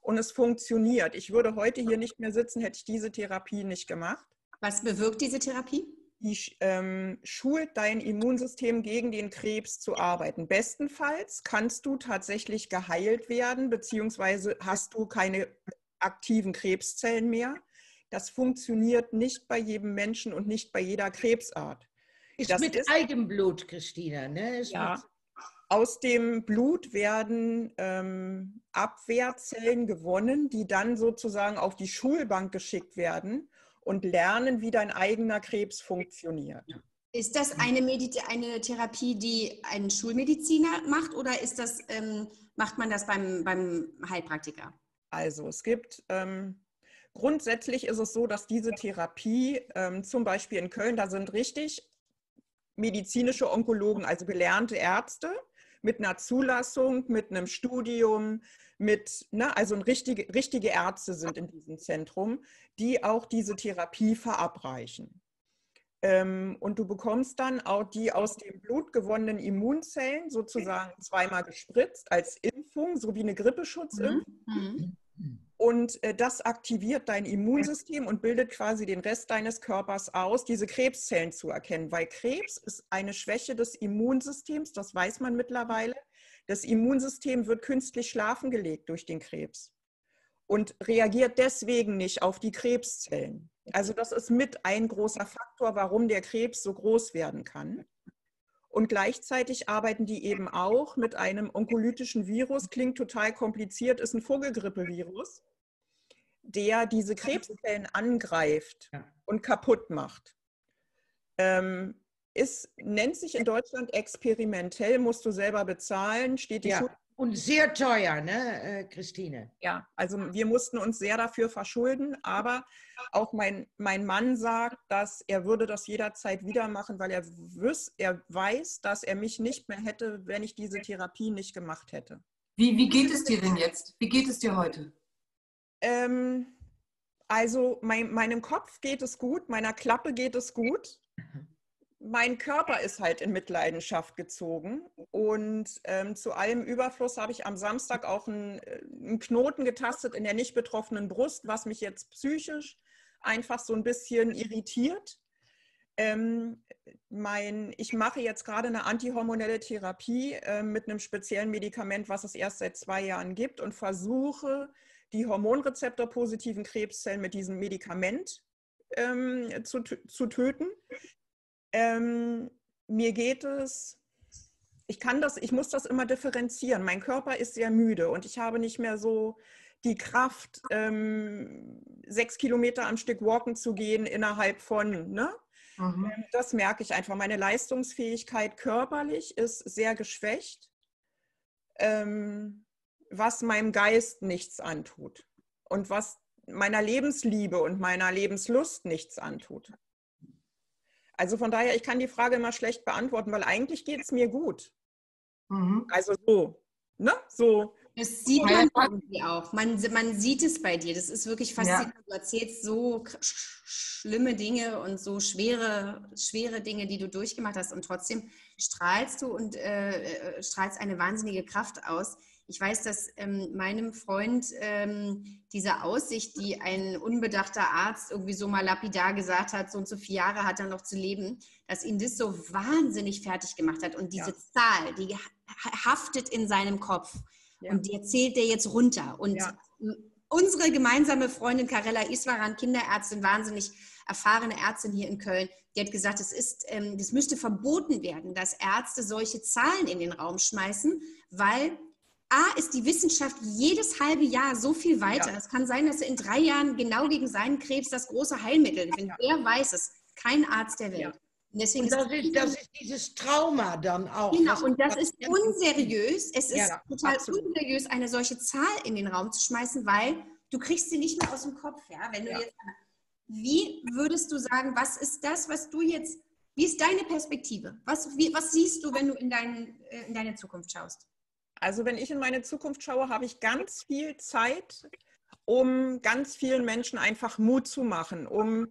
Und es funktioniert. Ich würde heute hier nicht mehr sitzen, hätte ich diese Therapie nicht gemacht. Was bewirkt diese Therapie? Die ähm, schult dein Immunsystem gegen den Krebs zu arbeiten. Bestenfalls kannst du tatsächlich geheilt werden, beziehungsweise hast du keine aktiven Krebszellen mehr. Das funktioniert nicht bei jedem Menschen und nicht bei jeder Krebsart. Ist das mit ist, Eigenblut, Christina, ne? Ist ja. Aus dem Blut werden ähm, Abwehrzellen gewonnen, die dann sozusagen auf die Schulbank geschickt werden und lernen, wie dein eigener Krebs funktioniert. Ist das eine, Medit eine Therapie, die ein Schulmediziner macht oder ist das, ähm, macht man das beim, beim Heilpraktiker? Also es gibt ähm, grundsätzlich ist es so, dass diese Therapie ähm, zum Beispiel in Köln, da sind richtig medizinische Onkologen, also gelernte Ärzte mit einer Zulassung, mit einem Studium, mit, ne, also richtige, richtige Ärzte sind in diesem Zentrum, die auch diese Therapie verabreichen. Ähm, und du bekommst dann auch die aus dem Blut gewonnenen Immunzellen sozusagen zweimal gespritzt als Impfung, so wie eine Grippesschutzimpfung. Mhm. Und äh, das aktiviert dein Immunsystem und bildet quasi den Rest deines Körpers aus, diese Krebszellen zu erkennen. Weil Krebs ist eine Schwäche des Immunsystems, das weiß man mittlerweile. Das Immunsystem wird künstlich schlafen gelegt durch den Krebs und reagiert deswegen nicht auf die Krebszellen. Also das ist mit ein großer Faktor, warum der Krebs so groß werden kann. Und gleichzeitig arbeiten die eben auch mit einem onkolytischen Virus, klingt total kompliziert, ist ein Vogelgrippevirus, der diese Krebszellen angreift und kaputt macht. Ähm, ist, nennt sich in Deutschland experimentell, musst du selber bezahlen, steht die ja. Und sehr teuer, ne, äh, Christine? Ja, also wir mussten uns sehr dafür verschulden, aber auch mein, mein Mann sagt, dass er würde das jederzeit wieder machen, weil er, wüs, er weiß, dass er mich nicht mehr hätte, wenn ich diese Therapie nicht gemacht hätte. Wie, wie geht es dir denn jetzt? Wie geht es dir heute? Ähm, also mein, meinem Kopf geht es gut, meiner Klappe geht es gut. mein Körper ist halt in Mitleidenschaft gezogen und ähm, zu allem Überfluss habe ich am Samstag auch einen, äh, einen, Knoten getastet in der nicht betroffenen Brust, was mich jetzt psychisch einfach so ein bisschen irritiert. Ähm, mein, ich mache jetzt gerade eine antihormonelle Therapie äh, mit einem speziellen Medikament, was es erst seit zwei Jahren gibt und versuche, die hormonrezeptorpositiven Krebszellen mit diesem Medikament ähm, zu, zu töten. Ähm, mir geht es, ich kann das, ich muss das immer differenzieren. Mein Körper ist sehr müde und ich habe nicht mehr so die Kraft, ähm, sechs Kilometer am Stück walken zu gehen innerhalb von, ne? Mhm. Ähm, das merke ich einfach. Meine Leistungsfähigkeit körperlich ist sehr geschwächt, ähm, was meinem Geist nichts antut und was meiner Lebensliebe und meiner Lebenslust nichts antut. Also von daher, ich kann die Frage immer schlecht beantworten, weil eigentlich geht es mir gut. Mhm. Also so, ne? So. Das sieht man irgendwie auch. Man, man sieht es bei dir. Das ist wirklich faszinierend. Ja. Du erzählst so schlimme Dinge und so schwere, schwere Dinge, die du durchgemacht hast. Und trotzdem strahlst du und äh, äh strahlst eine wahnsinnige Kraft aus. Ich weiß, dass ähm, meinem Freund ähm, diese Aussicht, die ein unbedachter Arzt irgendwie so mal lapidar gesagt hat, so und so viele Jahre hat er noch zu leben, dass ihn das so wahnsinnig fertig gemacht hat. Und diese ja. Zahl, die haftet in seinem Kopf. Ja. Und die erzählt er jetzt runter. Und ja. unsere gemeinsame Freundin Karella Iswaran, Kinderärztin, wahnsinnig erfahrene Ärztin hier in Köln, die hat gesagt, es ist, ähm, das müsste verboten werden, dass Ärzte solche Zahlen in den Raum schmeißen, weil A, ist die Wissenschaft jedes halbe Jahr so viel weiter. Ja. Es kann sein, dass er in drei Jahren genau gegen seinen Krebs das große Heilmittel findet. Ja. Er weiß es, kein Arzt der Welt. Ja. Deswegen und das, ist, das ist dieses Trauma dann auch. Genau, und das ist unseriös. Es ist total absolut. unseriös, eine solche Zahl in den Raum zu schmeißen, weil du kriegst sie nicht mehr aus dem Kopf. Ja? Wenn du jetzt, wie würdest du sagen, was ist das, was du jetzt, wie ist deine Perspektive? Was, wie, was siehst du, wenn du in, dein, äh, in deine Zukunft schaust? Also wenn ich in meine Zukunft schaue, habe ich ganz viel Zeit, um ganz vielen Menschen einfach Mut zu machen, um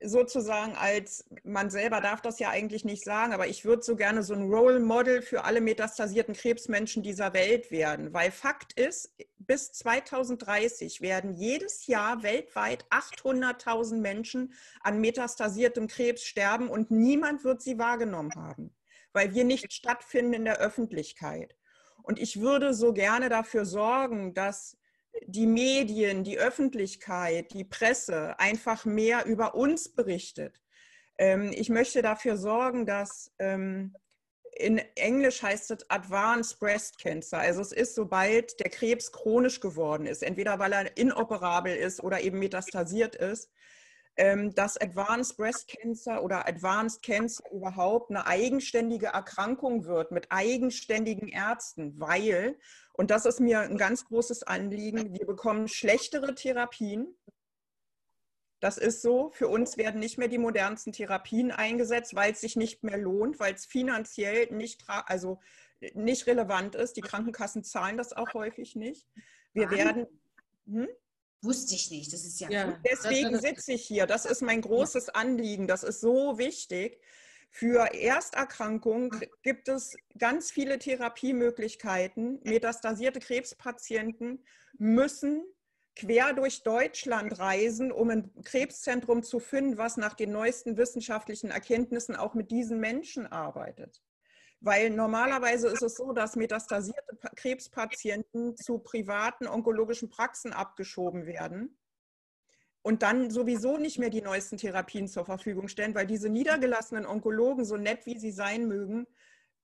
sozusagen als, man selber darf das ja eigentlich nicht sagen, aber ich würde so gerne so ein Role Model für alle metastasierten Krebsmenschen dieser Welt werden, weil Fakt ist, bis 2030 werden jedes Jahr weltweit 800.000 Menschen an metastasiertem Krebs sterben und niemand wird sie wahrgenommen haben, weil wir nicht stattfinden in der Öffentlichkeit. Und ich würde so gerne dafür sorgen, dass die Medien, die Öffentlichkeit, die Presse einfach mehr über uns berichtet. Ähm, ich möchte dafür sorgen, dass ähm, in Englisch heißt es Advanced Breast Cancer. Also es ist, sobald der Krebs chronisch geworden ist, entweder weil er inoperabel ist oder eben metastasiert ist, dass Advanced Breast Cancer oder Advanced Cancer überhaupt eine eigenständige Erkrankung wird mit eigenständigen Ärzten, weil, und das ist mir ein ganz großes Anliegen, wir bekommen schlechtere Therapien. Das ist so. Für uns werden nicht mehr die modernsten Therapien eingesetzt, weil es sich nicht mehr lohnt, weil es finanziell nicht, also nicht relevant ist. Die Krankenkassen zahlen das auch häufig nicht. Wir werden. Hm? Wusste ich nicht. Das ist ja. ja deswegen sitze ich hier. Das ist mein großes Anliegen. Das ist so wichtig. Für Ersterkrankung gibt es ganz viele Therapiemöglichkeiten. Metastasierte Krebspatienten müssen quer durch Deutschland reisen, um ein Krebszentrum zu finden, was nach den neuesten wissenschaftlichen Erkenntnissen auch mit diesen Menschen arbeitet. Weil normalerweise ist es so, dass metastasierte Krebspatienten zu privaten onkologischen Praxen abgeschoben werden und dann sowieso nicht mehr die neuesten Therapien zur Verfügung stellen, weil diese niedergelassenen Onkologen, so nett wie sie sein mögen,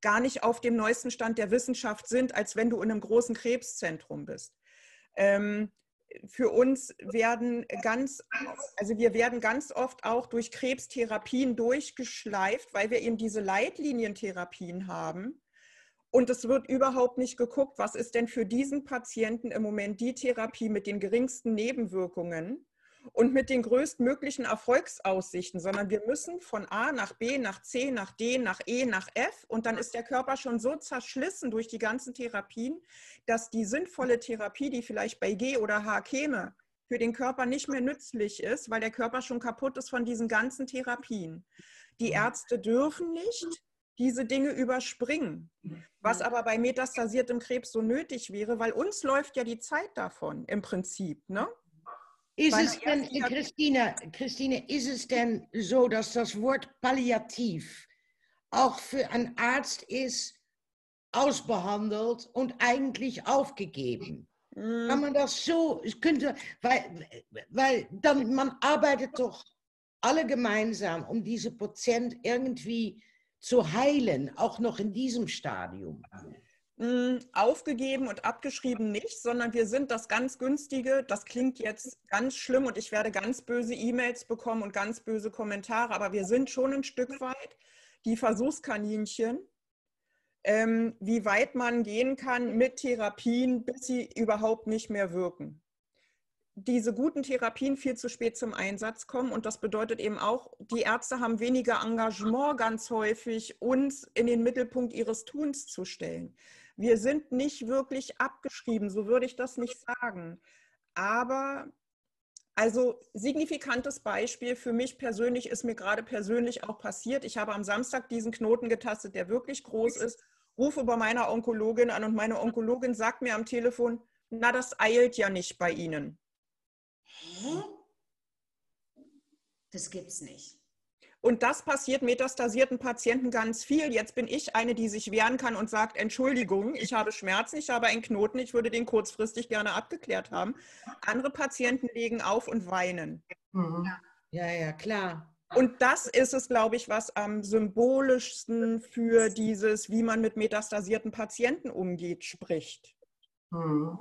gar nicht auf dem neuesten Stand der Wissenschaft sind, als wenn du in einem großen Krebszentrum bist. Ähm, für uns werden ganz, also wir werden ganz oft auch durch Krebstherapien durchgeschleift, weil wir eben diese Leitlinientherapien haben. Und es wird überhaupt nicht geguckt, was ist denn für diesen Patienten im Moment die Therapie mit den geringsten Nebenwirkungen und mit den größtmöglichen Erfolgsaussichten, sondern wir müssen von A nach B, nach C, nach D, nach E, nach F und dann ist der Körper schon so zerschlissen durch die ganzen Therapien, dass die sinnvolle Therapie, die vielleicht bei G oder H käme, für den Körper nicht mehr nützlich ist, weil der Körper schon kaputt ist von diesen ganzen Therapien. Die mhm. Ärzte dürfen nicht diese Dinge überspringen, was mhm. aber bei metastasiertem Krebs so nötig wäre, weil uns läuft ja die Zeit davon im Prinzip. Ne? Ist es denn, Christine, Christine, ist es denn so, dass das Wort palliativ auch für einen Arzt ist, ausbehandelt und eigentlich aufgegeben? Mm. Kann man das so, könnte, weil, weil dann, man arbeitet doch alle gemeinsam, um diese Patient irgendwie zu heilen, auch noch in diesem Stadium. Mm, aufgegeben und abgeschrieben nicht, sondern wir sind das ganz günstige, das klingt jetzt ganz schlimm und ich werde ganz böse E-Mails bekommen und ganz böse Kommentare, aber wir sind schon ein Stück weit die Versuchskaninchen, ähm, wie weit man gehen kann mit Therapien, bis sie überhaupt nicht mehr wirken. Diese guten Therapien viel zu spät zum Einsatz kommen und das bedeutet eben auch, die Ärzte haben weniger Engagement ganz häufig, uns in den Mittelpunkt ihres Tuns zu stellen. Wir sind nicht wirklich abgeschrieben, so würde ich das nicht sagen. Aber also signifikantes Beispiel für mich persönlich ist mir gerade persönlich auch passiert. Ich habe am Samstag diesen Knoten getastet, der wirklich groß ist rufe bei meiner Onkologin an und meine Onkologin sagt mir am Telefon, na, das eilt ja nicht bei Ihnen. Hä? Das gibt's nicht. Und das passiert metastasierten Patienten ganz viel. Jetzt bin ich eine, die sich wehren kann und sagt, Entschuldigung, ich habe Schmerzen, ich habe einen Knoten, ich würde den kurzfristig gerne abgeklärt haben. Andere Patienten legen auf und weinen. Mhm. Ja, ja, klar. Und das ist es, glaube ich, was am symbolischsten für dieses, wie man mit metastasierten Patienten umgeht, spricht. Hm.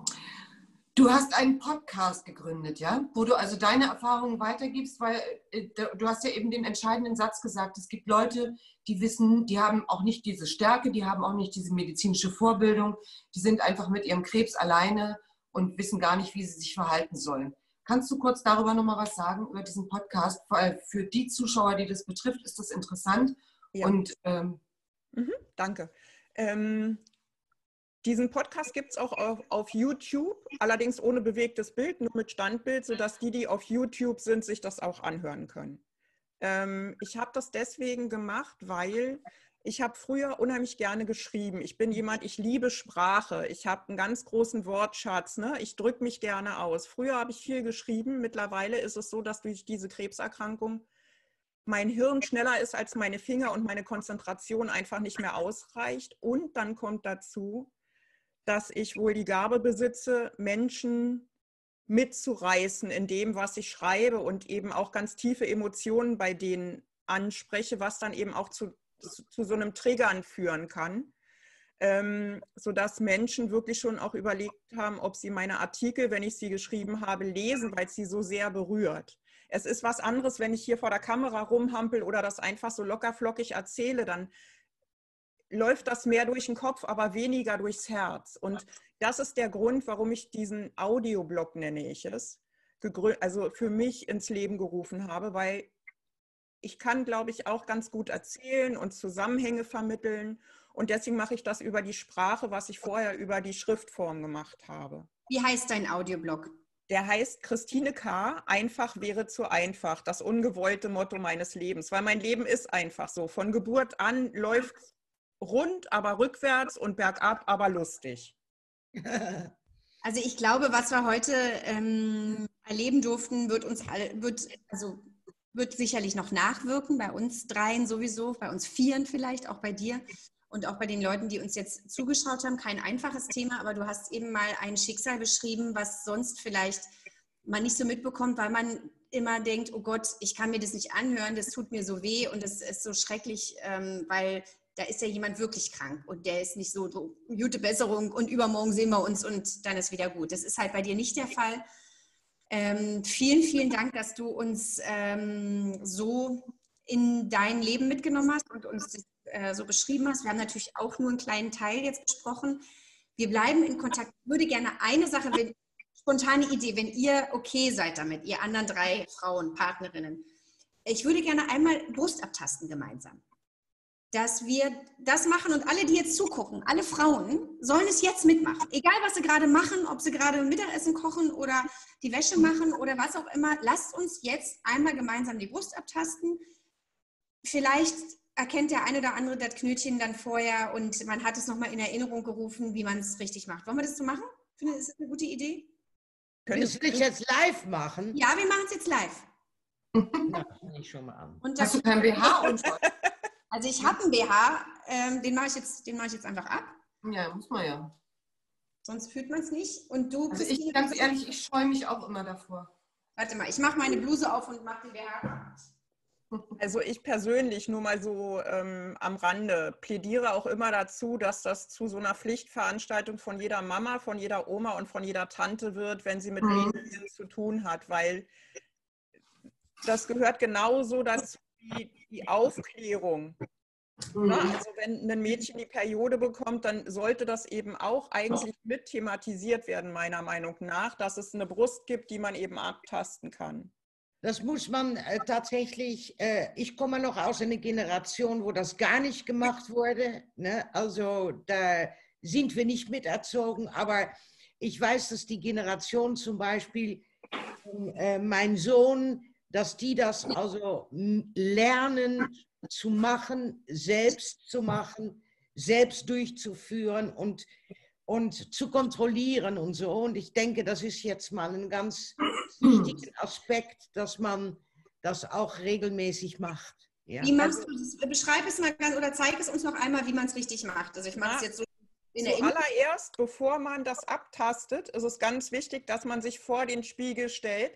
Du hast einen Podcast gegründet, ja, wo du also deine Erfahrungen weitergibst, weil äh, du hast ja eben den entscheidenden Satz gesagt, es gibt Leute, die wissen, die haben auch nicht diese Stärke, die haben auch nicht diese medizinische Vorbildung, die sind einfach mit ihrem Krebs alleine und wissen gar nicht, wie sie sich verhalten sollen. Kannst du kurz darüber nochmal was sagen, über diesen Podcast? Für die Zuschauer, die das betrifft, ist das interessant. Ja. Und, ähm, mhm, danke. Ähm, diesen Podcast gibt es auch auf, auf, YouTube, allerdings ohne bewegtes Bild, nur mit Standbild, sodass die, die auf YouTube sind, sich das auch anhören können. Ähm, ich habe das deswegen gemacht, weil ich habe früher unheimlich gerne geschrieben. Ich bin jemand, ich liebe Sprache. Ich habe einen ganz großen Wortschatz. Ne? Ich drücke mich gerne aus. Früher habe ich viel geschrieben. Mittlerweile ist es so, dass durch diese Krebserkrankung mein Hirn schneller ist als meine Finger und meine Konzentration einfach nicht mehr ausreicht. Und dann kommt dazu, dass ich wohl die Gabe besitze, Menschen mitzureißen in dem, was ich schreibe und eben auch ganz tiefe Emotionen bei denen anspreche, was dann eben auch zu zu, so einem Triggern führen kann, ähm, sodass Menschen wirklich schon auch überlegt haben, ob sie meine Artikel, wenn ich sie geschrieben habe, lesen, weil sie so sehr berührt. Es ist was anderes, wenn ich hier vor der Kamera rumhampel oder das einfach so lockerflockig erzähle, dann läuft das mehr durch den Kopf, aber weniger durchs Herz. Und das ist der Grund, warum ich diesen Audioblog, nenne ich es, also für mich ins Leben gerufen habe, weil ich kann, glaube ich, auch ganz gut erzählen und Zusammenhänge vermitteln. Und deswegen mache ich das über die Sprache, was ich vorher über die Schriftform gemacht habe. Wie heißt dein Audioblog? Der heißt Christine K. Einfach wäre zu einfach. Das ungewollte Motto meines Lebens. Weil mein Leben ist einfach so. Von Geburt an läuft rund, aber rückwärts und bergab, aber lustig. [laughs] Also ich glaube, was wir heute ähm, erleben durften, wird uns alle, wird, also wird sicherlich noch nachwirken, bei uns dreien sowieso, bei uns vieren vielleicht, auch bei dir und auch bei den Leuten, die uns jetzt zugeschaut haben. Kein einfaches Thema, aber du hast eben mal ein Schicksal beschrieben, was sonst vielleicht man nicht so mitbekommt, weil man immer denkt, oh Gott, ich kann mir das nicht anhören, das tut mir so weh und es ist so schrecklich, ähm, weil da ist ja jemand wirklich krank und der ist nicht so, so gute Besserung und übermorgen sehen wir uns und dann ist wieder gut. Das ist halt bei dir nicht der Fall. Ähm, vielen, vielen Dank, dass du uns ähm, so in dein Leben mitgenommen hast und uns äh, so beschrieben hast. Wir haben natürlich auch nur einen kleinen Teil jetzt besprochen. Wir bleiben in Kontakt. Ich würde gerne eine Sache, wenn, spontane Idee, wenn ihr okay seid damit, ihr anderen drei Frauen, Partnerinnen. Ich würde gerne einmal Brust abtasten gemeinsam. Dass wir das machen und alle, die jetzt zugucken, alle Frauen, sollen es jetzt mitmachen. Egal, was sie gerade machen, ob sie gerade Mittagessen kochen oder die Wäsche machen oder was auch immer, lasst uns jetzt einmal gemeinsam die Brust abtasten. Vielleicht erkennt der eine oder andere das Knötchen dann vorher und man hat es nochmal in Erinnerung gerufen, wie man es richtig macht. Wollen wir das so machen? Finde, ist das eine gute Idee? Könntest du das jetzt live machen? Ja, wir machen es jetzt live. [laughs] Na, ich schon mal an. Und Hast du kein BH unter? [laughs] Also ich habe einen BH, ähm, den mache ich, jetzt, mach ich jetzt einfach ab. Ja, muss man ja. Sonst fühlt man es nicht. Und du, also ich, ganz ehrlich, ich scheue mich auch immer davor. Warte mal, ich mache meine Bluse auf und mache den BH. [laughs] Also ich persönlich, nur mal so ähm, am Rande, plädiere auch immer dazu, dass das zu so einer Pflichtveranstaltung von jeder Mama, von jeder Oma und von jeder Tante wird, wenn sie mit mhm. Zu tun hat, weil das gehört genauso dazu wie die Aufklärung. Mhm. Also wenn ein Mädchen die Periode bekommt, dann sollte das eben auch eigentlich mit thematisiert werden, meiner Meinung nach, dass es eine Brust gibt, die man eben abtasten kann. Das muss man äh, tatsächlich, äh, ich komme noch aus einer Generation, wo das gar nicht gemacht wurde. Ne? Also da sind wir nicht miterzogen, aber ich weiß, dass die Generation zum Beispiel, äh, mein Sohn, dass die das also lernen zu machen, selbst zu machen, selbst durchzuführen und, und zu kontrollieren und so. Und ich denke, das ist jetzt mal ein ganz wichtigen [clears throat] Aspekt, dass man das auch regelmäßig macht. Ja. Wie machst du das? Beschreib es mal ganz oder zeig es uns noch einmal, wie man es richtig macht. Also ich mache es jetzt so. Zuallererst, bevor man das abtastet, ist es ganz wichtig, dass man sich vor den Spiegel stellt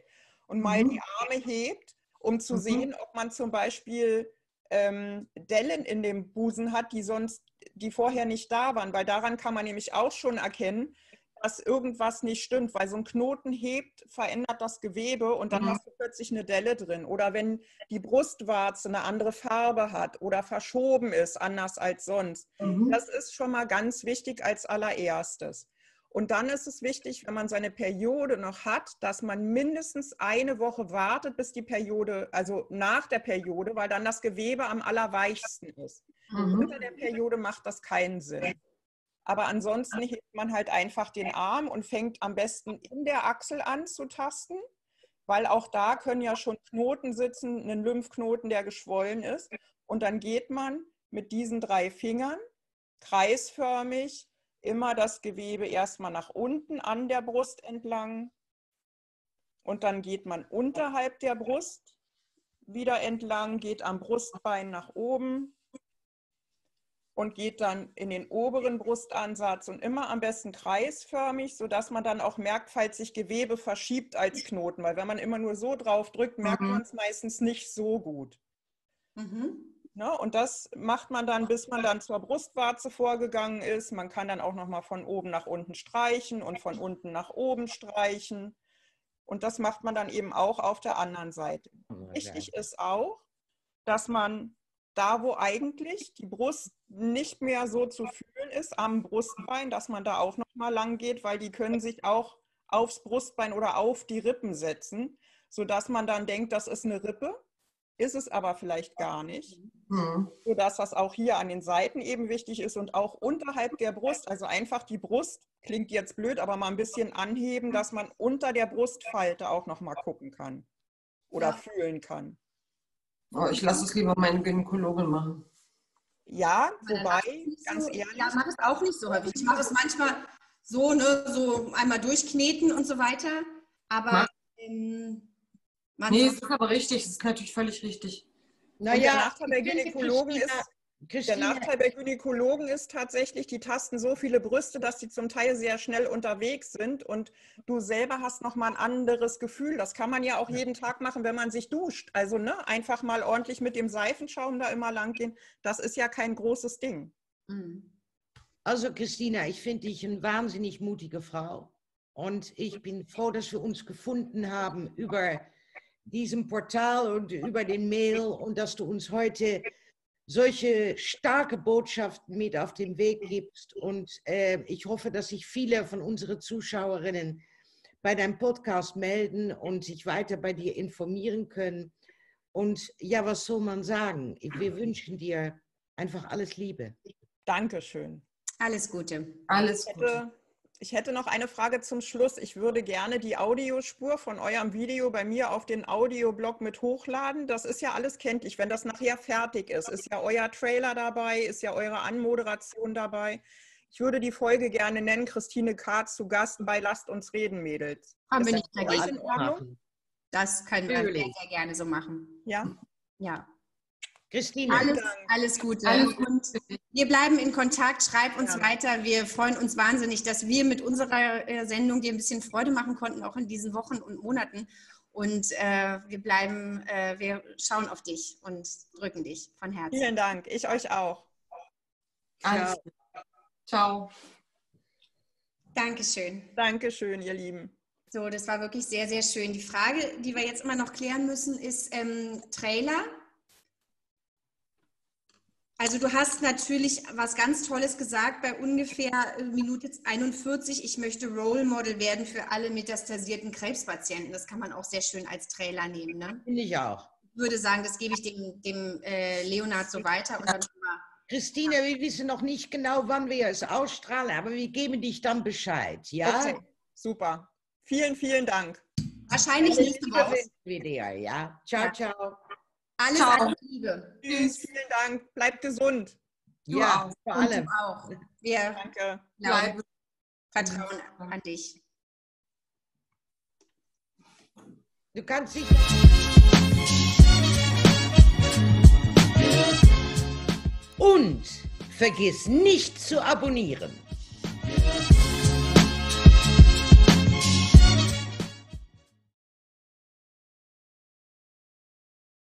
und mal mhm. die Arme hebt, um zu mhm. sehen, ob man zum Beispiel ähm, Dellen in dem Busen hat, die sonst, die vorher nicht da waren, weil daran kann man nämlich auch schon erkennen, dass irgendwas nicht stimmt, weil so ein Knoten hebt, verändert das Gewebe und dann mhm. hast du plötzlich eine Delle drin. Oder wenn die Brustwarze eine andere Farbe hat oder verschoben ist, anders als sonst. Mhm. Das ist schon mal ganz wichtig als allererstes. Und dann ist es wichtig, wenn man seine Periode noch hat, dass man mindestens eine Woche wartet, bis die Periode, also nach der Periode, weil dann das Gewebe am allerweichsten ist. Mhm. Unter der Periode macht das keinen Sinn. Aber ansonsten hebt man halt einfach den Arm und fängt am besten in der Achsel an zu tasten, weil auch da können ja schon Knoten sitzen, einen Lymphknoten, der geschwollen ist. Und dann geht man mit diesen drei Fingern kreisförmig immer das Gewebe erstmal nach unten an der Brust entlang. Und dann geht man unterhalb der Brust wieder entlang, geht am Brustbein nach oben und geht dann in den oberen Brustansatz und immer am besten kreisförmig, sodass man dann auch merkt, falls sich Gewebe verschiebt als Knoten. Weil wenn man immer nur so drauf drückt, merkt mhm. man es meistens nicht so gut. Mhm. Ne? Und das macht man dann, bis man dann zur Brustwarze vorgegangen ist. Man kann dann auch nochmal von oben nach unten streichen und von unten nach oben streichen. Und das macht man dann eben auch auf der anderen Seite. Wichtig ist auch, dass man da, wo eigentlich die Brust nicht mehr so zu fühlen ist, am Brustbein, dass man da auch nochmal lang geht, weil die können sich auch aufs Brustbein oder auf die Rippen setzen, sodass man dann denkt, das ist eine Rippe, ist es aber vielleicht gar nicht. Mhm. Sodass das auch hier an den Seiten eben wichtig ist und auch unterhalb der Brust, also einfach die Brust, klingt jetzt blöd, aber mal ein bisschen anheben, dass man unter der Brustfalte auch nochmal gucken kann oder ja. fühlen kann. Oh, ich lasse es lieber meinen Gynäkologen machen. Ja, wobei, ganz so, ehrlich. Ja, mache es auch nicht so häufig. Ich mache es manchmal so, ne, so einmal durchkneten und so weiter. Aber ähm, nee, es ist aber richtig, es ist natürlich völlig richtig. Naja, der Nachteil bei Gynäkologen ist, Christine. Der Nachteil bei Gynäkologen ist tatsächlich, die tasten so viele Brüste, dass sie zum Teil sehr schnell unterwegs sind und du selber hast nochmal ein anderes Gefühl. Das kann man ja auch jeden Tag machen, wenn man sich duscht. Also ne, einfach mal ordentlich mit dem Seifenschaum da immer lang gehen. Das ist ja kein großes Ding. Mhm. Also Christina, ich finde dich eine wahnsinnig mutige Frau und ich bin froh, dass wir uns gefunden haben über diesem Portal und über den Mail und dass du uns heute solche starke Botschaften mit auf den Weg gibst. Und äh, ich hoffe, dass sich viele von unseren Zuschauerinnen bei deinem Podcast melden und sich weiter bei dir informieren können. Und ja, was soll man sagen? Wir wünschen dir Einfach alles Liebe. Dankeschön. Alles Gute. Alles Gute. Ich hätte noch eine Frage zum Schluss. Ich würde gerne die Audiospur von eurem Video bei mir auf den Audioblog mit hochladen. Das ist ja alles kenntlich. Wenn das nachher fertig ist, ist ja euer Trailer dabei, ist ja eure Anmoderation dabei. Ich würde die Folge gerne nennen, Christine K. zu Gast bei Lasst uns reden, Mädels. Haben Ist wir das nicht dagegen. in Ordnung? Das können wir sehr, Natürlich. sehr gerne so machen. Ja? Ja. Christine, Alles, alles Gute. Alles Und wir bleiben in Kontakt. Schreib uns Gerne. weiter. Wir freuen uns wahnsinnig, dass wir mit unserer äh, Sendung dir ein bisschen Freude machen konnten, auch in diesen Wochen und Monaten. Und äh, wir bleiben, äh, wir schauen auf dich und drücken dich von Herzen. Vielen Dank. Ich euch auch. Alles Gute. Ciao. Dankeschön. Dankeschön, ihr Lieben. So, das war wirklich sehr, sehr schön. Die Frage, die wir jetzt immer noch klären müssen, ist ähm, Trailer. Also du hast natürlich was ganz Tolles gesagt bei ungefähr äh, Minute 41. Ich möchte Role Model werden für alle metastasierten Krebspatienten. Das kann man auch sehr schön als Trailer nehmen. Ne? finde ich auch. Ich würde sagen, das gebe ich dem, dem äh, Leonard so weiter. Und dann Christine, wir wissen noch nicht genau, wann wir es ausstrahlen, aber wir geben dich dann Bescheid, ja? Okay. Super. Vielen, vielen Dank. wahrscheinlich nächste Woche. Wieder, ja. Ciao, Ja. ciao. Alles, Ciao. alles Liebe. Tschüss. Vielen Dank. Bleibt gesund. Du Ja, auch. Und allem. du auch. Wir Danke. glauben, Bleib. vertrauen an dich. Du kannst dich. Und vergiss nicht zu abonnieren.